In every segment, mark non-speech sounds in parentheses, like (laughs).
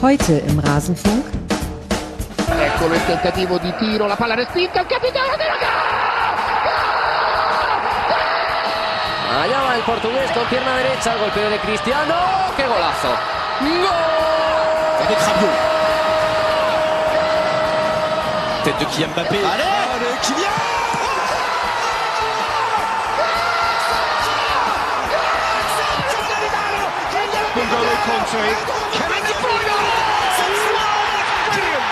Heute im Rasenfunk. Eccolo il tentativo di tiro, la palla respinta, il capitano della Allá va el portugués con pierna derecha, golpeo de Cristiano, qué golazo. ¡Gol! Avec Rabiot. Tête de Kylian Mbappé. Allez Allez, Kylian Conte, Kevin De Bruyne, brilliant!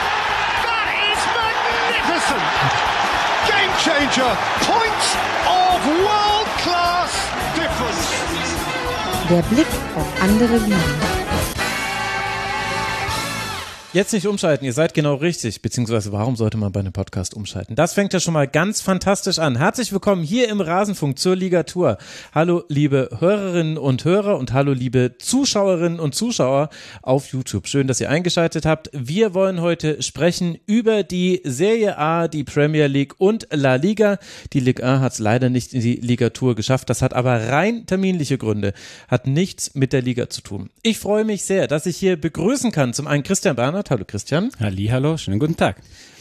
That is magnificent! Game changer, point of world class difference. Der Blick auf andere Ligen. Jetzt nicht umschalten, ihr seid genau richtig, beziehungsweise warum sollte man bei einem Podcast umschalten? Das fängt ja schon mal ganz fantastisch an. Herzlich willkommen hier im Rasenfunk zur Ligatur. Hallo liebe Hörerinnen und Hörer und hallo liebe Zuschauerinnen und Zuschauer auf YouTube. Schön, dass ihr eingeschaltet habt. Wir wollen heute sprechen über die Serie A, die Premier League und La Liga. Die Liga A hat es leider nicht in die Ligatur geschafft. Das hat aber rein terminliche Gründe, hat nichts mit der Liga zu tun. Ich freue mich sehr, dass ich hier begrüßen kann zum einen Christian Bernhard. Hallo Christian. Halli, hallo, schönen guten Tag.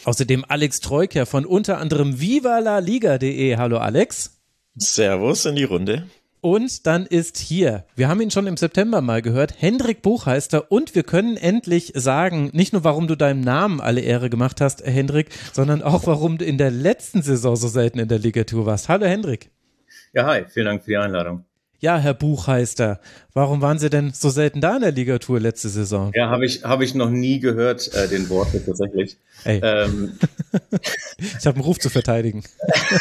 Außerdem Alex Troika von unter anderem vivalaliga.de. Hallo Alex. Servus in die Runde. Und dann ist hier, wir haben ihn schon im September mal gehört, Hendrik Buchheister und wir können endlich sagen, nicht nur warum du deinem Namen alle Ehre gemacht hast, Hendrik, sondern auch warum du in der letzten Saison so selten in der Ligatur warst. Hallo Hendrik. Ja, hi, vielen Dank für die Einladung. Ja, Herr Buchheister, warum waren Sie denn so selten da in der Ligatur letzte Saison? Ja, habe ich, hab ich noch nie gehört, äh, den Wort tatsächlich. Ähm, (laughs) ich habe einen Ruf zu verteidigen.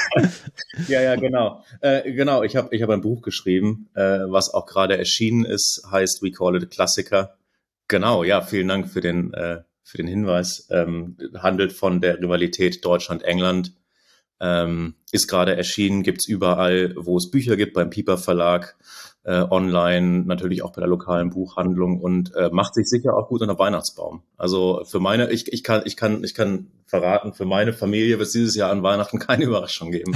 (laughs) ja, ja, genau. Äh, genau, ich habe ich hab ein Buch geschrieben, äh, was auch gerade erschienen ist, heißt We Call It a Klassiker. Genau, ja, vielen Dank für den, äh, für den Hinweis. Ähm, handelt von der Rivalität Deutschland-England. Ähm, ist gerade erschienen, gibt's überall, wo es Bücher gibt, beim Pieper Verlag, äh, online, natürlich auch bei der lokalen Buchhandlung und äh, macht sich sicher auch gut unter Weihnachtsbaum. Also für meine, ich, ich kann, ich kann, ich kann verraten, für meine Familie wird es dieses Jahr an Weihnachten (laughs) keine Überraschung geben.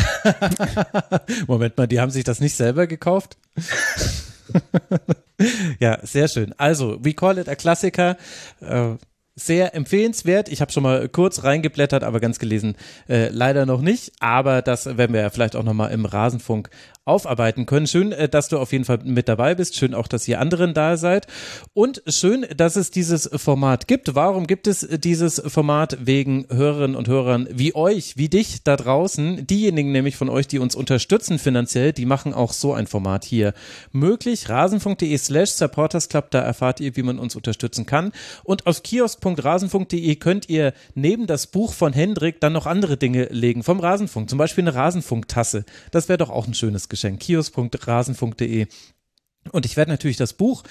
(laughs) Moment mal, die haben sich das nicht selber gekauft? (laughs) ja, sehr schön. Also, we call it a Klassiker. Äh, sehr empfehlenswert. Ich habe schon mal kurz reingeblättert, aber ganz gelesen äh, leider noch nicht. Aber das werden wir ja vielleicht auch noch mal im Rasenfunk aufarbeiten können. Schön, äh, dass du auf jeden Fall mit dabei bist. Schön auch, dass ihr anderen da seid. Und schön, dass es dieses Format gibt. Warum gibt es dieses Format? Wegen Hörerinnen und Hörern wie euch, wie dich da draußen. Diejenigen nämlich von euch, die uns unterstützen finanziell, die machen auch so ein Format hier möglich. Rasenfunk.de slash supportersclub, da erfahrt ihr, wie man uns unterstützen kann. Und auf kiosk.rasenfunk.de könnt ihr neben das Buch von Hendrik dann noch andere Dinge legen vom Rasenfunk. Zum Beispiel eine Rasenfunktasse. Das wäre doch auch ein schönes Geschenk. kios.rasen.de. Und ich werde natürlich das Buch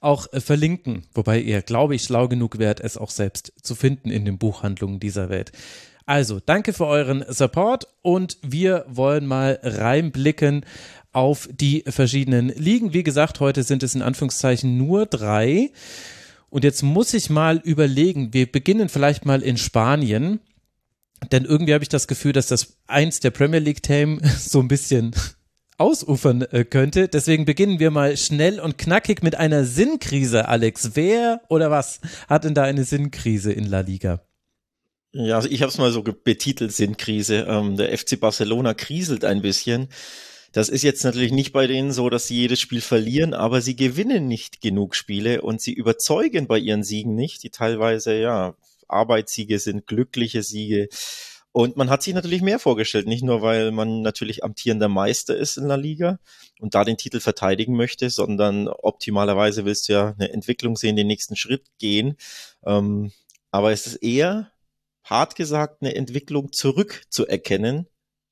auch äh, verlinken, wobei ihr, glaube ich, schlau genug wärt, es auch selbst zu finden in den Buchhandlungen dieser Welt. Also, danke für euren Support und wir wollen mal reinblicken auf die verschiedenen Ligen. Wie gesagt, heute sind es in Anführungszeichen nur drei. Und jetzt muss ich mal überlegen, wir beginnen vielleicht mal in Spanien. Denn irgendwie habe ich das Gefühl, dass das eins der Premier League-Themen (laughs) so ein bisschen ausufern äh, könnte. Deswegen beginnen wir mal schnell und knackig mit einer Sinnkrise, Alex. Wer oder was hat denn da eine Sinnkrise in La Liga? Ja, also ich habe es mal so betitelt, Sinnkrise. Ähm, der FC Barcelona kriselt ein bisschen. Das ist jetzt natürlich nicht bei denen so, dass sie jedes Spiel verlieren, aber sie gewinnen nicht genug Spiele und sie überzeugen bei ihren Siegen nicht, die teilweise ja Arbeitssiege sind, glückliche Siege. Und man hat sich natürlich mehr vorgestellt, nicht nur, weil man natürlich amtierender Meister ist in der Liga und da den Titel verteidigen möchte, sondern optimalerweise willst du ja eine Entwicklung sehen, den nächsten Schritt gehen. Ähm, aber es ist eher, hart gesagt, eine Entwicklung zurückzuerkennen,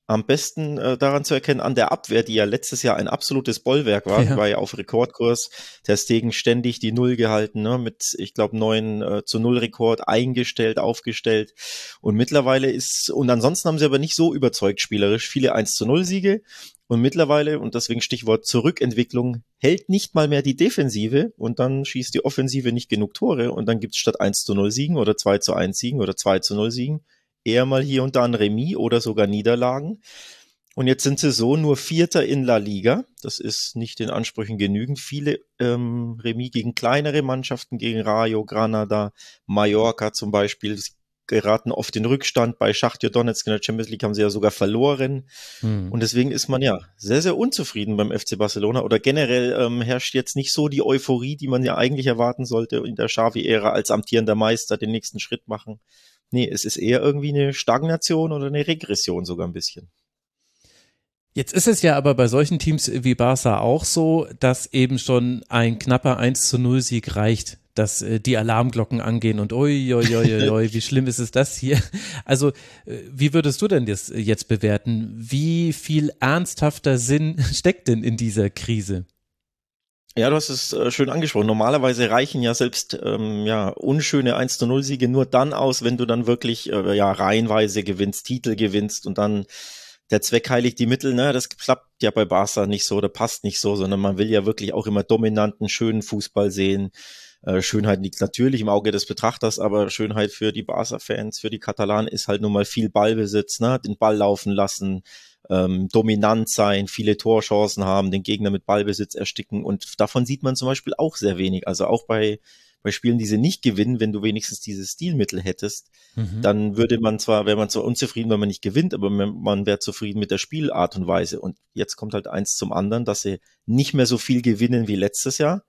am besten äh, daran zu erkennen an der Abwehr, die ja letztes Jahr ein absolutes Bollwerk war, ja. war ja auf Rekordkurs. Der Stegen ständig die Null gehalten, ne, mit, ich glaube, neun äh, zu Null Rekord eingestellt, aufgestellt. Und mittlerweile ist, und ansonsten haben sie aber nicht so überzeugt spielerisch, viele 1 zu 0 Siege. Und mittlerweile, und deswegen Stichwort Zurückentwicklung, hält nicht mal mehr die Defensive und dann schießt die Offensive nicht genug Tore und dann gibt's statt 1 zu 0 Siegen oder 2 zu 1 Siegen oder 2 zu 0 Siegen eher mal hier und da ein Remis oder sogar Niederlagen. Und jetzt sind sie so nur Vierter in La Liga. Das ist nicht den Ansprüchen genügend. Viele ähm, Remis gegen kleinere Mannschaften, gegen Rayo, Granada, Mallorca zum Beispiel. Sie geraten oft in Rückstand. Bei Schachtja Donetsk in der Champions League haben sie ja sogar verloren. Hm. Und deswegen ist man ja sehr, sehr unzufrieden beim FC Barcelona. Oder generell ähm, herrscht jetzt nicht so die Euphorie, die man ja eigentlich erwarten sollte in der Xavi-Ära als amtierender Meister den nächsten Schritt machen. Nee, es ist eher irgendwie eine Stagnation oder eine Regression sogar ein bisschen. Jetzt ist es ja aber bei solchen Teams wie Barca auch so, dass eben schon ein knapper 1 zu 0 Sieg reicht, dass äh, die Alarmglocken angehen und oi, oi, oi, oi, wie schlimm ist es das hier? Also, äh, wie würdest du denn das jetzt bewerten? Wie viel ernsthafter Sinn (laughs) steckt denn in dieser Krise? Ja, du hast es äh, schön angesprochen. Normalerweise reichen ja selbst ähm, ja unschöne 1 zu 0 Siege nur dann aus, wenn du dann wirklich äh, ja reihenweise gewinnst, Titel gewinnst und dann der Zweck heiligt die Mittel, ne? Das klappt ja bei Barca nicht so, oder passt nicht so, sondern man will ja wirklich auch immer dominanten, schönen Fußball sehen. Äh, Schönheit liegt natürlich im Auge des Betrachters, aber Schönheit für die Barca-Fans, für die Katalanen ist halt nun mal viel Ballbesitz, ne? Den Ball laufen lassen, ähm, dominant sein, viele Torchancen haben, den Gegner mit Ballbesitz ersticken und davon sieht man zum Beispiel auch sehr wenig. Also auch bei bei Spielen, die sie nicht gewinnen, wenn du wenigstens dieses Stilmittel hättest, mhm. dann würde man zwar, wäre man zwar unzufrieden, wenn man nicht gewinnt, aber man wäre zufrieden mit der Spielart und Weise. Und jetzt kommt halt eins zum anderen, dass sie nicht mehr so viel gewinnen wie letztes Jahr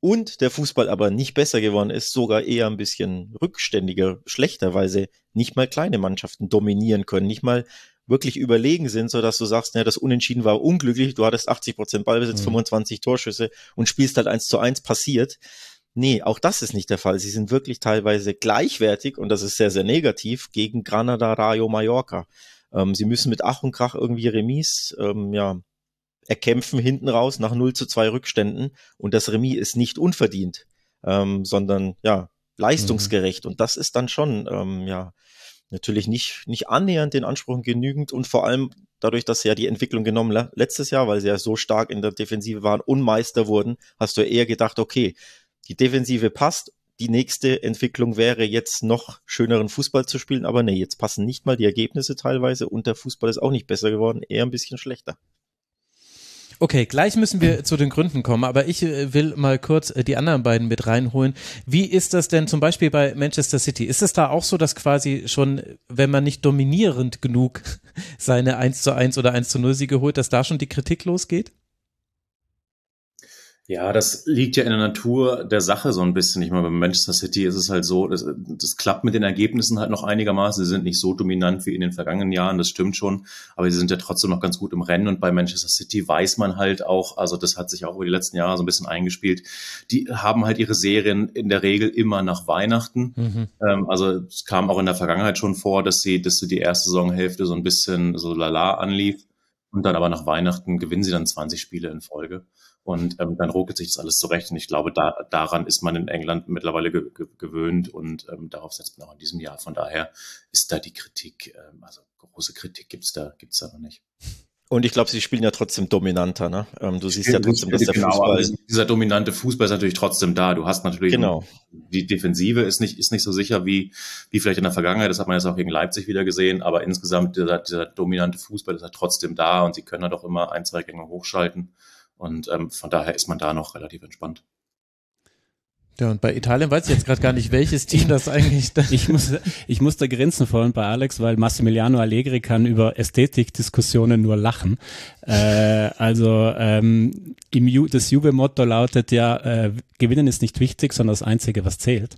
und der Fußball aber nicht besser geworden ist, sogar eher ein bisschen rückständiger, schlechter, weil sie nicht mal kleine Mannschaften dominieren können, nicht mal wirklich überlegen sind, so dass du sagst, ja, das Unentschieden war unglücklich, du hattest 80 Prozent Ballbesitz, mhm. 25 Torschüsse und spielst halt eins zu eins passiert. Nee, auch das ist nicht der Fall. Sie sind wirklich teilweise gleichwertig und das ist sehr, sehr negativ gegen Granada, Rayo, Mallorca. Ähm, sie müssen mit Ach und Krach irgendwie Remis, ähm, ja, erkämpfen hinten raus nach 0 zu 2 Rückständen und das Remis ist nicht unverdient, ähm, sondern ja, leistungsgerecht mhm. und das ist dann schon, ähm, ja, natürlich nicht, nicht annähernd den Ansprüchen genügend und vor allem dadurch, dass sie ja die Entwicklung genommen letztes Jahr, weil sie ja so stark in der Defensive waren und Meister wurden, hast du eher gedacht, okay, die Defensive passt. Die nächste Entwicklung wäre jetzt noch schöneren Fußball zu spielen, aber nee, jetzt passen nicht mal die Ergebnisse teilweise und der Fußball ist auch nicht besser geworden, eher ein bisschen schlechter. Okay, gleich müssen wir zu den Gründen kommen, aber ich äh, will mal kurz äh, die anderen beiden mit reinholen. Wie ist das denn zum Beispiel bei Manchester City? Ist es da auch so, dass quasi schon, wenn man nicht dominierend genug (laughs) seine 1 zu 1 oder 1 zu 0 Siege holt, dass da schon die Kritik losgeht? Ja, das liegt ja in der Natur der Sache so ein bisschen. Ich meine, bei Manchester City ist es halt so, das, das klappt mit den Ergebnissen halt noch einigermaßen. Sie sind nicht so dominant wie in den vergangenen Jahren, das stimmt schon, aber sie sind ja trotzdem noch ganz gut im Rennen. Und bei Manchester City weiß man halt auch, also das hat sich auch über die letzten Jahre so ein bisschen eingespielt, die haben halt ihre Serien in der Regel immer nach Weihnachten. Mhm. Ähm, also es kam auch in der Vergangenheit schon vor, dass sie, dass sie die erste Saisonhälfte so ein bisschen so lala anlief. Und dann aber nach Weihnachten gewinnen sie dann 20 Spiele in Folge. Und ähm, dann ruckelt sich das alles zurecht. Und ich glaube, da, daran ist man in England mittlerweile ge ge gewöhnt und ähm, darauf setzt man auch in diesem Jahr. Von daher ist da die Kritik, ähm, also große Kritik gibt's da, gibt's da noch nicht. Und ich glaube, sie spielen ja trotzdem dominanter. Ne? Ähm, du siehst ja trotzdem, dass der genau, Fußball dieser dominante Fußball ist natürlich trotzdem da. Du hast natürlich genau. die Defensive ist nicht ist nicht so sicher wie wie vielleicht in der Vergangenheit. Das hat man jetzt auch gegen Leipzig wieder gesehen. Aber insgesamt dieser, dieser dominante Fußball ist halt trotzdem da und sie können halt auch immer ein zwei Gänge hochschalten. Und ähm, von daher ist man da noch relativ entspannt. Ja, und bei Italien weiß ich jetzt gerade gar nicht, welches Team das eigentlich. Da ich, muss, ich musste grinsen vorhin bei Alex, weil Massimiliano Allegri kann über Ästhetikdiskussionen nur lachen. Äh, also ähm, im Ju das Juve-Motto lautet ja, äh, Gewinnen ist nicht wichtig, sondern das Einzige, was zählt.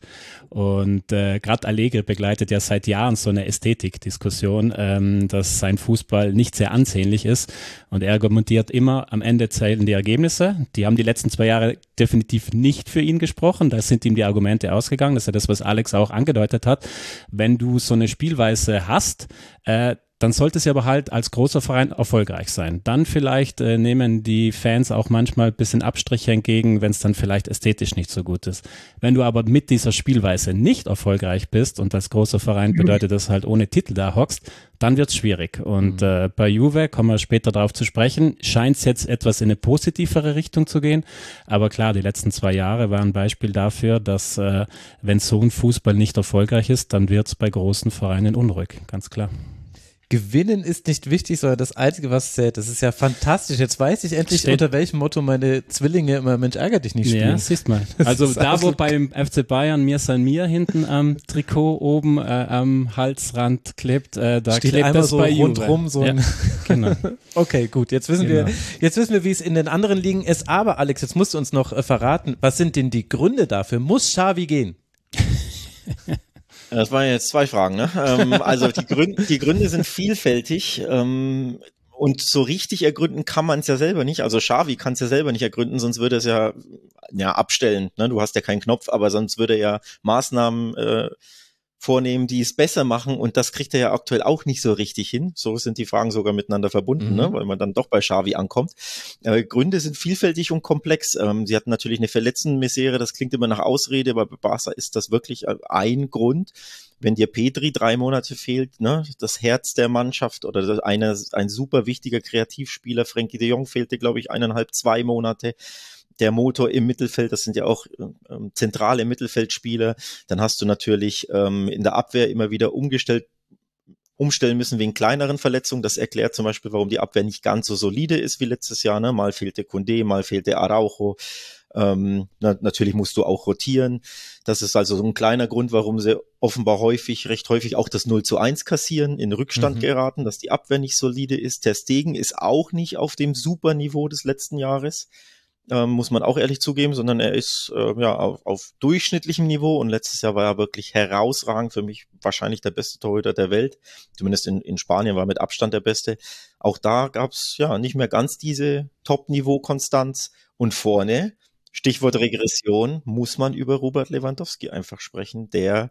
Und äh, gerade Allegri begleitet ja seit Jahren so eine Ästhetikdiskussion, ähm, dass sein Fußball nicht sehr ansehnlich ist. Und er argumentiert immer, am Ende zählen die Ergebnisse. Die haben die letzten zwei Jahre definitiv nicht für ihn gesprochen. Da sind ihm die Argumente ausgegangen. Das ist ja das, was Alex auch angedeutet hat. Wenn du so eine Spielweise hast, äh, dann sollte sie aber halt als großer Verein erfolgreich sein. Dann vielleicht äh, nehmen die Fans auch manchmal ein bisschen Abstriche entgegen, wenn es dann vielleicht ästhetisch nicht so gut ist. Wenn du aber mit dieser Spielweise nicht erfolgreich bist und als großer Verein bedeutet das halt ohne Titel da hockst, dann wird's schwierig. Und mhm. äh, bei Juve, kommen wir später darauf zu sprechen, scheint es jetzt etwas in eine positivere Richtung zu gehen. Aber klar, die letzten zwei Jahre waren ein Beispiel dafür, dass äh, wenn so ein Fußball nicht erfolgreich ist, dann wird's bei großen Vereinen unruhig, ganz klar. Gewinnen ist nicht wichtig, sondern das Einzige, was zählt. Das ist ja fantastisch. Jetzt weiß ich endlich, Steht- unter welchem Motto meine Zwillinge immer Mensch ärger dich nicht spielen. Ja, siehst mal. Also ist da, wo beim FC Bayern mir sein mir hinten am Trikot oben äh, am Halsrand klebt, äh, da Steht klebt das so bei rundrum so ja, genau. (laughs) Okay, gut. Jetzt wissen Genau. wir, jetzt wissen wir, wie es in den anderen Ligen ist. Aber Alex, jetzt musst du uns noch äh, verraten, was sind denn die Gründe dafür? Muss Xavi gehen? (laughs) Das waren jetzt zwei Fragen, ne? ähm, also die Gründe, die Gründe sind vielfältig. Ähm, und so richtig ergründen kann man es ja selber nicht. Also Xavi kann es ja selber nicht ergründen, sonst würde es ja, ja abstellen. Ne? Du hast ja keinen Knopf, aber sonst würde er ja Maßnahmen äh, vornehmen, die es besser machen. Und das kriegt er ja aktuell auch nicht so richtig hin. So sind die Fragen sogar miteinander verbunden, Mhm. ne? weil man dann doch bei Xavi ankommt. Äh, Gründe sind vielfältig und komplex. Ähm, sie hatten natürlich eine Verletztenmisere, das klingt immer nach Ausrede, aber bei Barca ist das wirklich äh, ein Grund. Wenn dir Petri drei Monate fehlt, ne, das Herz der Mannschaft oder einer, ein super wichtiger Kreativspieler, Frankie de Jong fehlte, glaube ich, eineinhalb, zwei Monate. Der Motor im Mittelfeld, das sind ja auch ähm, zentrale Mittelfeldspieler. Dann hast du natürlich ähm, in der Abwehr immer wieder umgestellt, umstellen müssen wegen kleineren Verletzungen. Das erklärt zum Beispiel, warum die Abwehr nicht ganz so solide ist wie letztes Jahr. Ne? Mal fehlte Kunde, mal fehlte Araujo. Ähm, na, natürlich musst du auch rotieren. Das ist also so ein kleiner Grund, warum sie offenbar häufig, recht häufig auch das 0 zu 1 kassieren, in Rückstand Mhm. geraten, dass die Abwehr nicht solide ist. Ter Stegen ist auch nicht auf dem Superniveau des letzten Jahres ähm, muss man auch ehrlich zugeben, sondern er ist äh, ja auf, auf durchschnittlichem Niveau und letztes Jahr war er wirklich herausragend für mich wahrscheinlich der beste Torhüter der Welt. Zumindest in, in Spanien war er mit Abstand der beste. Auch da gab's ja nicht mehr ganz diese Top-Niveau-Konstanz und vorne Stichwort Regression muss man über Robert Lewandowski einfach sprechen, der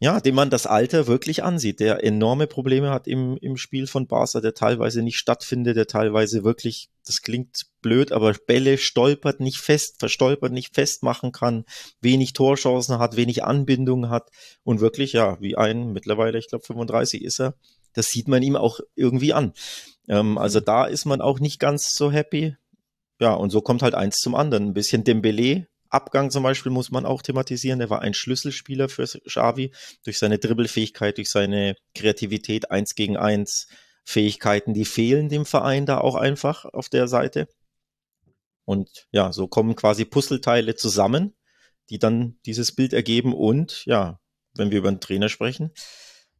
ja, dem man das Alter wirklich ansieht, der enorme Probleme hat im, im Spiel von Barca, der teilweise nicht stattfindet, der teilweise wirklich, das klingt blöd, aber Bälle stolpert nicht fest, verstolpert nicht festmachen kann, wenig Torchancen hat, wenig Anbindung hat und wirklich, ja, wie ein, mittlerweile, ich glaube 35 ist er, das sieht man ihm auch irgendwie an. Ähm, also da ist man auch nicht ganz so happy. Ja, und so kommt halt eins zum anderen. Ein bisschen Dembele, Abgang zum Beispiel muss man auch thematisieren. Er war ein Schlüsselspieler für Xavi durch seine Dribbelfähigkeit, durch seine Kreativität, eins gegen eins Fähigkeiten, die fehlen dem Verein da auch einfach auf der Seite. Und ja, so kommen quasi Puzzleteile zusammen, die dann dieses Bild ergeben. Und ja, wenn wir über einen Trainer sprechen,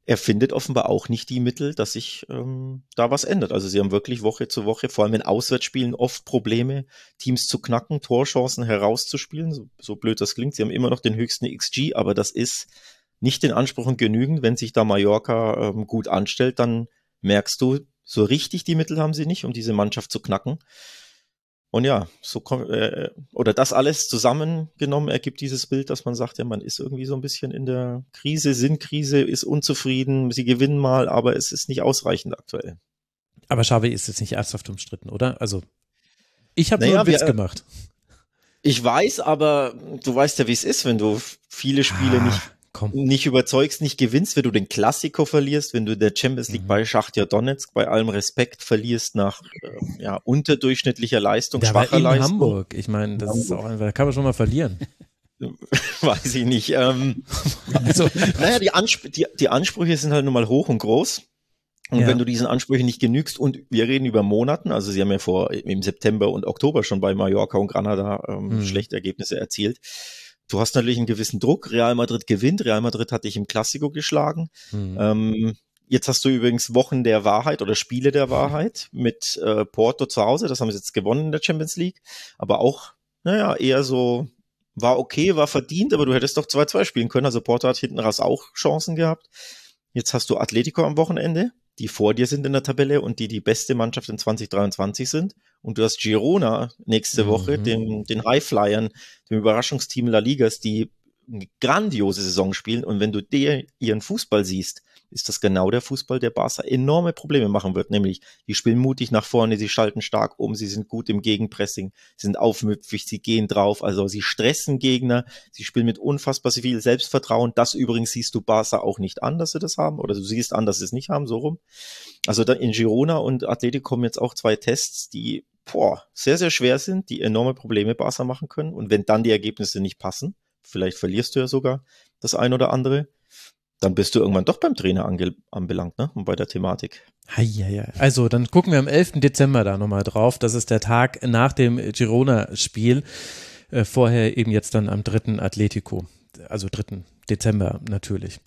er findet offenbar auch nicht die Mittel, dass sich ähm, da was ändert. Also sie haben wirklich Woche zu Woche, vor allem in Auswärtsspielen, oft Probleme, Teams zu knacken, Torchancen herauszuspielen. So, so blöd das klingt. Sie haben immer noch den höchsten XG, aber das ist nicht den Ansprüchen genügend. Wenn sich da Mallorca ähm, gut anstellt, dann merkst du, so richtig die Mittel haben sie nicht, um diese Mannschaft zu knacken. Und ja, so kommt, äh, oder das alles zusammengenommen ergibt dieses Bild, dass man sagt, ja, man ist irgendwie so ein bisschen in der Krise, Sinnkrise, ist unzufrieden, sie gewinnen mal, aber es ist nicht ausreichend aktuell. Aber Xavi ist jetzt nicht ernsthaft umstritten, oder? Also, ich habe Naja, nur einen Witz wir- gemacht. Ich weiß, aber du weißt ja, wie es ist, wenn du viele Spiele Ah, nicht, Komm. nicht überzeugst, nicht gewinnst, wenn du den Klassiko verlierst, wenn du der Champions Mhm. League bei Schachtja Donetsk bei allem Respekt verlierst nach äh, ja, unterdurchschnittlicher Leistung, Der war schwacher in Leistung. Hamburg. Ich meine, das ist auch einfach, da kann man schon mal verlieren. (laughs) Weiß ich nicht. Ähm, (laughs) Also, Naja, die, Ansp die, die Ansprüche sind halt nun mal hoch und groß. Und Ja. wenn du diesen Ansprüchen nicht genügst, und wir reden über Monaten, also sie haben ja vor im September und Oktober schon bei Mallorca und Granada ähm, Mhm. schlechte Ergebnisse erzielt. Du hast natürlich einen gewissen Druck. Real Madrid gewinnt. Real Madrid hat dich im Klassiko geschlagen. hm. Ähm, jetzt hast du übrigens Wochen der Wahrheit oder Spiele der Wahrheit mit äh, Porto zu Hause. Das haben sie jetzt gewonnen in der Champions League. Aber auch, naja, eher so, war okay, war verdient, aber du hättest doch 2-2 spielen können. Also Porto hat hinten raus auch Chancen gehabt. Jetzt hast du Atletico am Wochenende, die vor dir sind in der Tabelle und die die beste Mannschaft in 2023 sind. Und du hast Girona nächste Mhm. Woche, den, den Highflyern, dem Überraschungsteam La Ligas, die eine grandiose Saison spielen. Und wenn du der ihren Fußball siehst, ist das genau der Fußball, der Barca enorme Probleme machen wird. Nämlich, die spielen mutig nach vorne, sie schalten stark um, sie sind gut im Gegenpressing, sind aufmüpfig, sie gehen drauf, also sie stressen Gegner, sie spielen mit unfassbar viel Selbstvertrauen. Das übrigens siehst du Barca auch nicht an, dass sie das haben, oder du siehst an, dass sie es nicht haben, so rum. Also da in Girona und Athletik kommen jetzt auch zwei Tests, die boah, sehr, sehr schwer sind, die enorme Probleme Barca machen können. Und wenn dann die Ergebnisse nicht passen, vielleicht verlierst du ja sogar das ein oder andere, dann bist du irgendwann doch beim Trainer ange anbelangt, ne? Und bei der Thematik. Heieiei. Also, dann gucken wir am 11. Dezember da nochmal drauf. Das ist der Tag nach dem Girona-Spiel. Äh, vorher eben jetzt dann am 3. Atletico. Also 3. Dezember natürlich.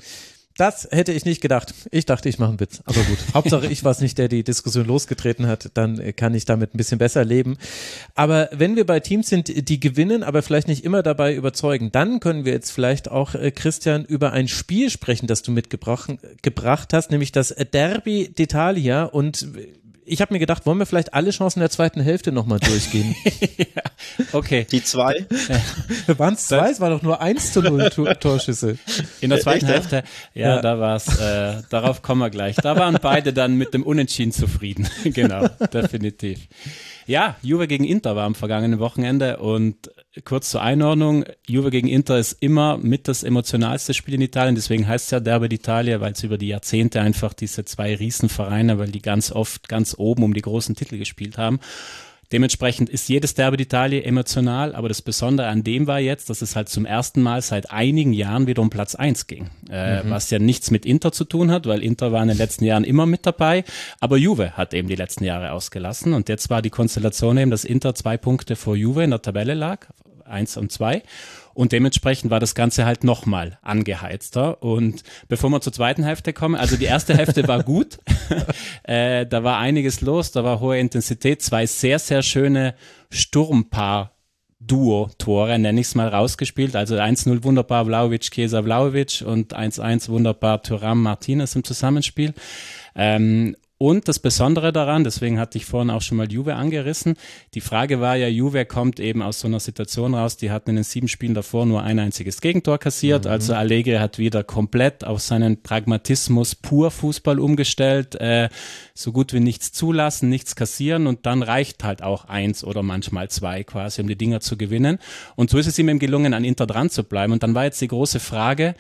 Das hätte ich nicht gedacht. Ich dachte, ich mache einen Witz. Aber gut. (laughs) Hauptsache, ich war es nicht, der die Diskussion losgetreten hat. Dann äh, kann ich damit ein bisschen besser leben. Aber wenn wir bei Teams sind, die gewinnen, aber vielleicht nicht immer dabei überzeugen, dann können wir jetzt vielleicht auch, äh, Christian, über ein Spiel sprechen, das du mitgebracht gebracht hast, nämlich das Derby d'Italia. Und ich habe mir gedacht, wollen wir vielleicht alle Chancen der zweiten Hälfte nochmal durchgehen? (laughs) ja, okay. Die zwei? Waren es zwei? Es war doch nur eins zu null Tor (laughs) Torschüsse. In der zweiten Hälfte, ja, ja. da war's. Äh, darauf kommen wir gleich. Da waren beide dann mit dem Unentschieden zufrieden. (laughs) genau, definitiv. Ja, Juve gegen Inter war am vergangenen Wochenende und kurz zur Einordnung, Juve gegen Inter ist immer mit das emotionalste Spiel in Italien, deswegen heißt es ja Derby d'Italia, weil es über die Jahrzehnte einfach diese zwei Riesenvereine, weil die ganz oft ganz oben um die großen Titel gespielt haben. Dementsprechend ist jedes Derby d'Italia emotional, aber das Besondere an dem war jetzt, dass es halt zum ersten Mal seit einigen Jahren wieder um Platz eins ging. Äh, mhm. Was ja nichts mit Inter zu tun hat, weil Inter war in den letzten Jahren immer mit dabei, aber Juve hat eben die letzten Jahre ausgelassen und jetzt war die Konstellation eben, dass Inter zwei Punkte vor Juve in der Tabelle lag, eins und zwei und dementsprechend war das Ganze halt nochmal angeheizter. Und bevor wir zur zweiten Hälfte kommen, also die erste Hälfte war gut. (laughs) äh, da war einiges los, da war hohe Intensität, zwei sehr, sehr schöne Sturmpaar. Duo-Tore, nenne ich es mal, rausgespielt. Also 1-0 wunderbar Vlaovic, Kesa Vlaovic und 1-1 wunderbar Thuram Martinez im Zusammenspiel. Ähm, und das Besondere daran, deswegen hatte ich vorhin auch schon mal Juve angerissen, die Frage war ja, Juve kommt eben aus so einer Situation raus, die hatten in den sieben Spielen davor nur ein einziges Gegentor kassiert, mhm. also Allegri hat wieder komplett auf seinen Pragmatismus pur Fußball umgestellt, äh, so gut wie nichts zulassen, nichts kassieren und dann reicht halt auch eins oder manchmal zwei quasi, um die Dinger zu gewinnen. Und so ist es ihm eben gelungen, an Inter dran zu bleiben. Und dann war jetzt die große Frage,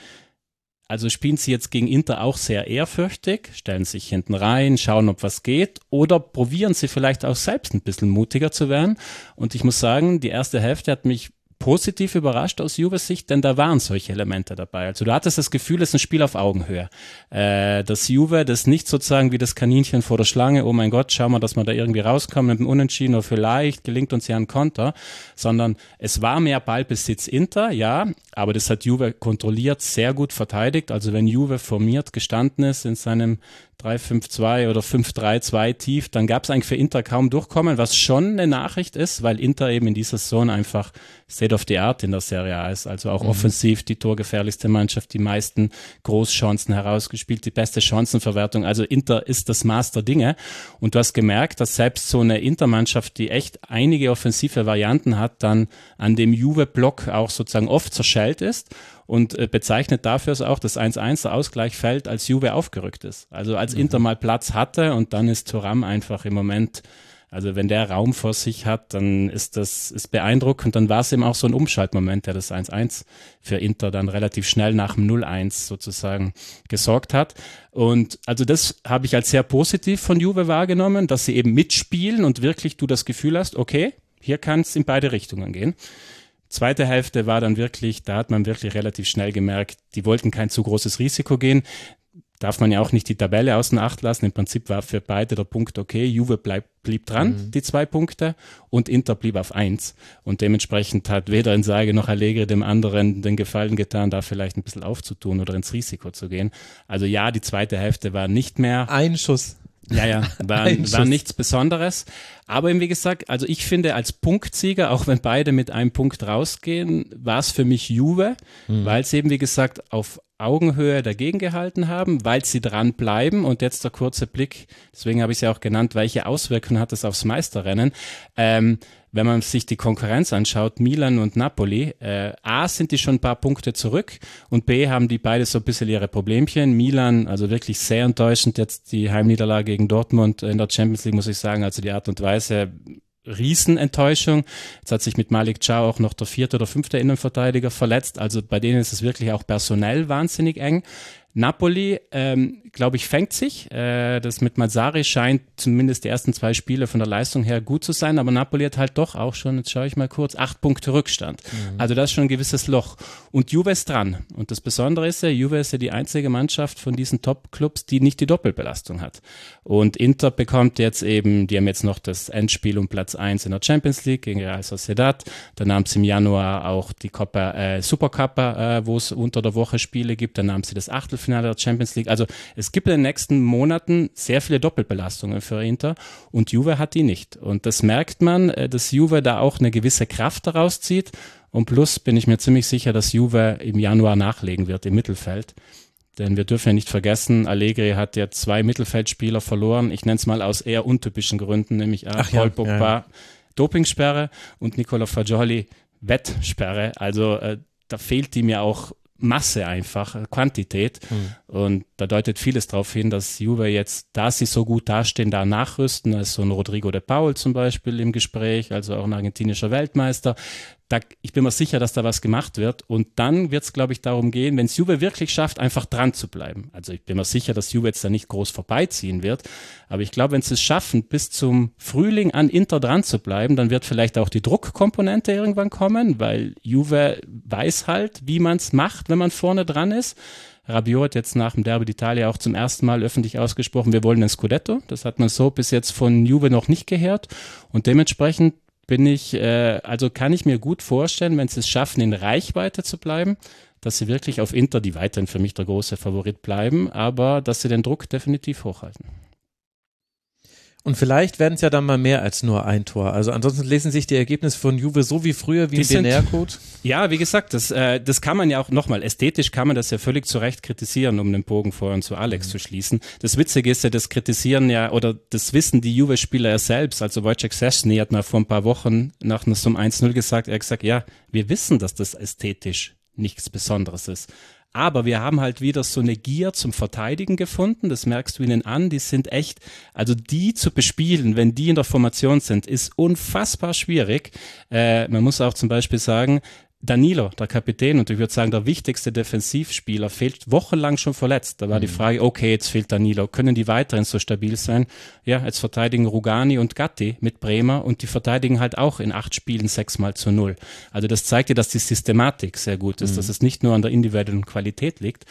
also spielen sie jetzt gegen Inter auch sehr ehrfürchtig, stellen sich hinten rein, schauen, ob was geht, oder probieren sie vielleicht auch selbst ein bisschen mutiger zu werden. Und ich muss sagen, die erste Hälfte hat mich positiv überrascht aus Juves Sicht, denn da waren solche Elemente dabei. Also du hattest das Gefühl, es ist ein Spiel auf Augenhöhe. Äh, das Juve, das nicht sozusagen wie das Kaninchen vor der Schlange, oh mein Gott, schauen wir, dass wir da irgendwie rauskommen mit dem Unentschieden oder vielleicht gelingt uns ja ein Konter, sondern es war mehr Ballbesitz Inter, ja, aber das hat Juve kontrolliert, sehr gut verteidigt. Also wenn Juve formiert gestanden ist in seinem 3-5-2 oder 5-3-2 tief, dann gab es eigentlich für Inter kaum Durchkommen, was schon eine Nachricht ist, weil Inter eben in dieser Saison einfach State of the Art in der Serie A ist. Also auch mhm. offensiv die torgefährlichste Mannschaft, die meisten Großchancen herausgespielt, die beste Chancenverwertung. Also Inter ist das Maß der Dinge. Und du hast gemerkt, dass selbst so eine Inter-Mannschaft, die echt einige offensive Varianten hat, dann an dem Juve-Block auch sozusagen oft zerschellt ist und äh, bezeichnet dafür auch das 1-1 der Ausgleich fällt, als Juve aufgerückt ist. Also als mhm. Inter mal Platz hatte und dann ist Thuram einfach im Moment also wenn der Raum vor sich hat, dann ist das ist beeindruckend. Dann war es eben auch so ein Umschaltmoment, der das 1-1 für Inter dann relativ schnell nach dem 0-1 sozusagen gesorgt hat. Und also das habe ich als sehr positiv von Juve wahrgenommen, dass sie eben mitspielen und wirklich du das Gefühl hast, okay, hier kann es in beide Richtungen gehen. Zweite Hälfte war dann wirklich, da hat man wirklich relativ schnell gemerkt, die wollten kein zu großes Risiko gehen. Darf man ja auch nicht die Tabelle außen Acht lassen. Im Prinzip war für beide der Punkt okay. Juve bleib, blieb dran, mhm. die zwei Punkte, und Inter blieb auf eins. Und dementsprechend hat weder Insage noch Allegri dem anderen den Gefallen getan, da vielleicht ein bisschen aufzutun oder ins Risiko zu gehen. Also ja, die zweite Hälfte war nicht mehr. Ein Schuss. Ja, ja, war, (laughs) war nichts Besonderes. Aber eben, wie gesagt, also ich finde als Punktsieger, auch wenn beide mit einem Punkt rausgehen, war es für mich Juve, mhm. weil es eben, wie gesagt, auf Augenhöhe dagegen gehalten haben, weil sie dran bleiben. Und jetzt der kurze Blick, deswegen habe ich es ja auch genannt, welche Auswirkungen hat es aufs Meisterrennen? Ähm, wenn man sich die Konkurrenz anschaut, Milan und Napoli, äh, A sind die schon ein paar Punkte zurück und B haben die beide so ein bisschen ihre Problemchen. Milan, also wirklich sehr enttäuschend, jetzt die Heimniederlage gegen Dortmund in der Champions League, muss ich sagen, also die Art und Weise, Riesenenttäuschung. Jetzt hat sich mit Malik Chow auch noch der vierte oder fünfte Innenverteidiger verletzt. Also bei denen ist es wirklich auch personell wahnsinnig eng. Napoli, ähm, glaube ich, fängt sich. Äh, das mit Mazzari scheint zumindest die ersten zwei Spiele von der Leistung her gut zu sein, aber Napoli hat halt doch auch schon, jetzt schaue ich mal kurz, acht Punkte Rückstand. Mhm. Also das ist schon ein gewisses Loch. Und Juve ist dran. Und das Besondere ist ja, Juve ist ja die einzige Mannschaft von diesen Top-Clubs, die nicht die Doppelbelastung hat. Und Inter bekommt jetzt eben, die haben jetzt noch das Endspiel um Platz eins in der Champions League gegen Real Sociedad. Dann nahm sie im Januar auch die Copa, äh, Supercup, äh, wo es unter der Woche Spiele gibt. Dann nahm sie das Achtelfinale Achtelfinale der Champions League. Also es gibt in den nächsten Monaten sehr viele Doppelbelastungen für Inter und Juve hat die nicht. Und das merkt man, äh, dass Juve da auch eine gewisse Kraft daraus zieht. Und plus bin ich mir ziemlich sicher, dass Juve im Januar nachlegen wird im Mittelfeld. Denn wir dürfen ja nicht vergessen, Allegri hat ja zwei Mittelfeldspieler verloren. Ich nenne es mal aus eher untypischen Gründen, nämlich Ach, Paul ja, Pogba, ja. Dopingsperre und Nicola Fagioli Wettsperre. Also äh, da fehlt ihm ja auch Masse einfach, äh, Quantität. Mhm. Und da deutet vieles darauf hin, dass Juve jetzt, da sie so gut dastehen, da nachrüsten. Da ist so ein Rodrigo de Paul zum Beispiel im Gespräch, also auch ein argentinischer Weltmeister da, ich bin mir sicher, dass da was gemacht wird. Und dann wird es, glaube ich, darum gehen, wenn es Juve wirklich schafft, einfach dran zu bleiben. Also ich bin mir sicher, dass Juve jetzt da nicht groß vorbeiziehen wird. Aber ich glaube, wenn sie es schaffen, bis zum Frühling an Inter dran zu bleiben, dann wird vielleicht auch die Druckkomponente irgendwann kommen, weil Juve weiß halt, wie man es macht, wenn man vorne dran ist. Rabiot hat jetzt nach dem Derby d'Italia auch zum ersten Mal öffentlich ausgesprochen, wir wollen ein Scudetto. Das hat man so bis jetzt von Juve noch nicht gehört. Und dementsprechend bin ich, äh, also kann ich mir gut vorstellen, wenn sie es schaffen, in Reichweite zu bleiben, dass sie wirklich auf Inter, die weiterhin für mich der große Favorit bleiben, aber dass sie den Druck definitiv hochhalten. Und vielleicht werden es ja dann mal mehr als nur ein Tor. Also ansonsten lesen sich die Ergebnisse von Juve so wie früher, wie die im BNR-Code. Ja, wie gesagt, das, äh, das kann man ja auch nochmal, ästhetisch kann man das ja völlig zu Recht kritisieren, um den Bogen vorhin zu Alex mhm. zu schließen. Das Witzige ist ja, das kritisieren ja, oder das wissen die Juve-Spieler ja selbst. Also Wojciech Sesny hat mal vor ein paar Wochen nach einem 1-0 gesagt, er hat gesagt, ja, wir wissen, dass das ästhetisch nichts Besonderes ist. Aber wir haben halt wieder so eine Gier zum Verteidigen gefunden. Das merkst du ihnen an. Die sind echt, also die zu bespielen, wenn die in der Formation sind, ist unfassbar schwierig. Äh, man muss auch zum Beispiel sagen, Danilo, der Kapitän und ich würde sagen, der wichtigste Defensivspieler, fehlt wochenlang schon verletzt. Da war mhm. die Frage, okay, jetzt fehlt Danilo. Können die weiterhin so stabil sein? Ja, jetzt verteidigen Rugani und Gatti mit Bremer und die verteidigen halt auch in acht Spielen sechsmal zu null. Also das zeigt dir, dass die Systematik sehr gut ist, mhm. dass es nicht nur an der individuellen Qualität liegt.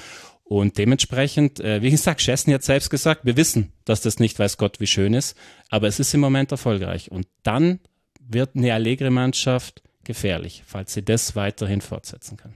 Und dementsprechend, äh, wie gesagt, Chesney hat selbst gesagt, wir wissen, dass das nicht weiß Gott wie schön ist, aber es ist im Moment erfolgreich. Und dann wird eine Allegre-Mannschaft gefährlich, falls sie das weiterhin fortsetzen kann.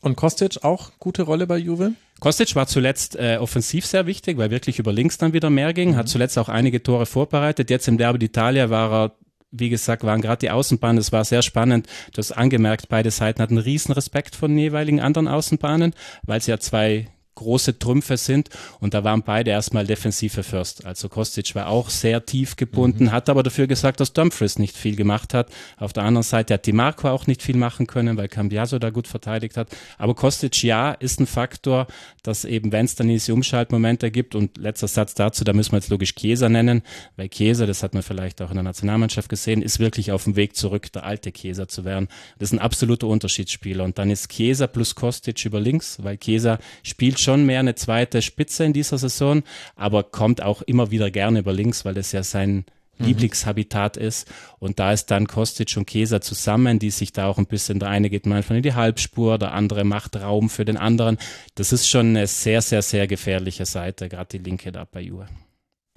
Und Kostic auch gute Rolle bei Juve? Kostic war zuletzt äh, offensiv sehr wichtig, weil wirklich über links dann wieder mehr ging, mhm. hat zuletzt auch einige Tore vorbereitet. Jetzt im Derby d'Italia war er wie gesagt, waren gerade die Außenbahnen, das war sehr spannend. Du hast angemerkt, beide Seiten hatten riesen Respekt von den jeweiligen anderen Außenbahnen, weil sie ja zwei große Trümpfe sind. Und da waren beide erstmal defensive First. Also Kostic war auch sehr tief gebunden, mhm. hat aber dafür gesagt, dass Dumfries nicht viel gemacht hat. Auf der anderen Seite hat Di Marco auch nicht viel machen können, weil Cambiaso da gut verteidigt hat. Aber Kostic, ja, ist ein Faktor, dass eben, wenn es dann diese Umschaltmomente gibt und letzter Satz dazu, da müssen wir jetzt logisch Chiesa nennen, weil Chiesa, das hat man vielleicht auch in der Nationalmannschaft gesehen, ist wirklich auf dem Weg zurück, der alte Chiesa zu werden. Das ist ein absoluter Unterschiedsspieler. Und dann ist Chiesa plus Kostic über links, weil Chiesa spielt schon schon mehr eine zweite Spitze in dieser Saison, aber kommt auch immer wieder gerne über links, weil das ja sein mhm. Lieblingshabitat ist. Und da ist dann Kostic und Kesa zusammen, die sich da auch ein bisschen, der eine geht manchmal in die Halbspur, der andere macht Raum für den anderen. Das ist schon eine sehr, sehr, sehr gefährliche Seite, gerade die linke da bei Juve.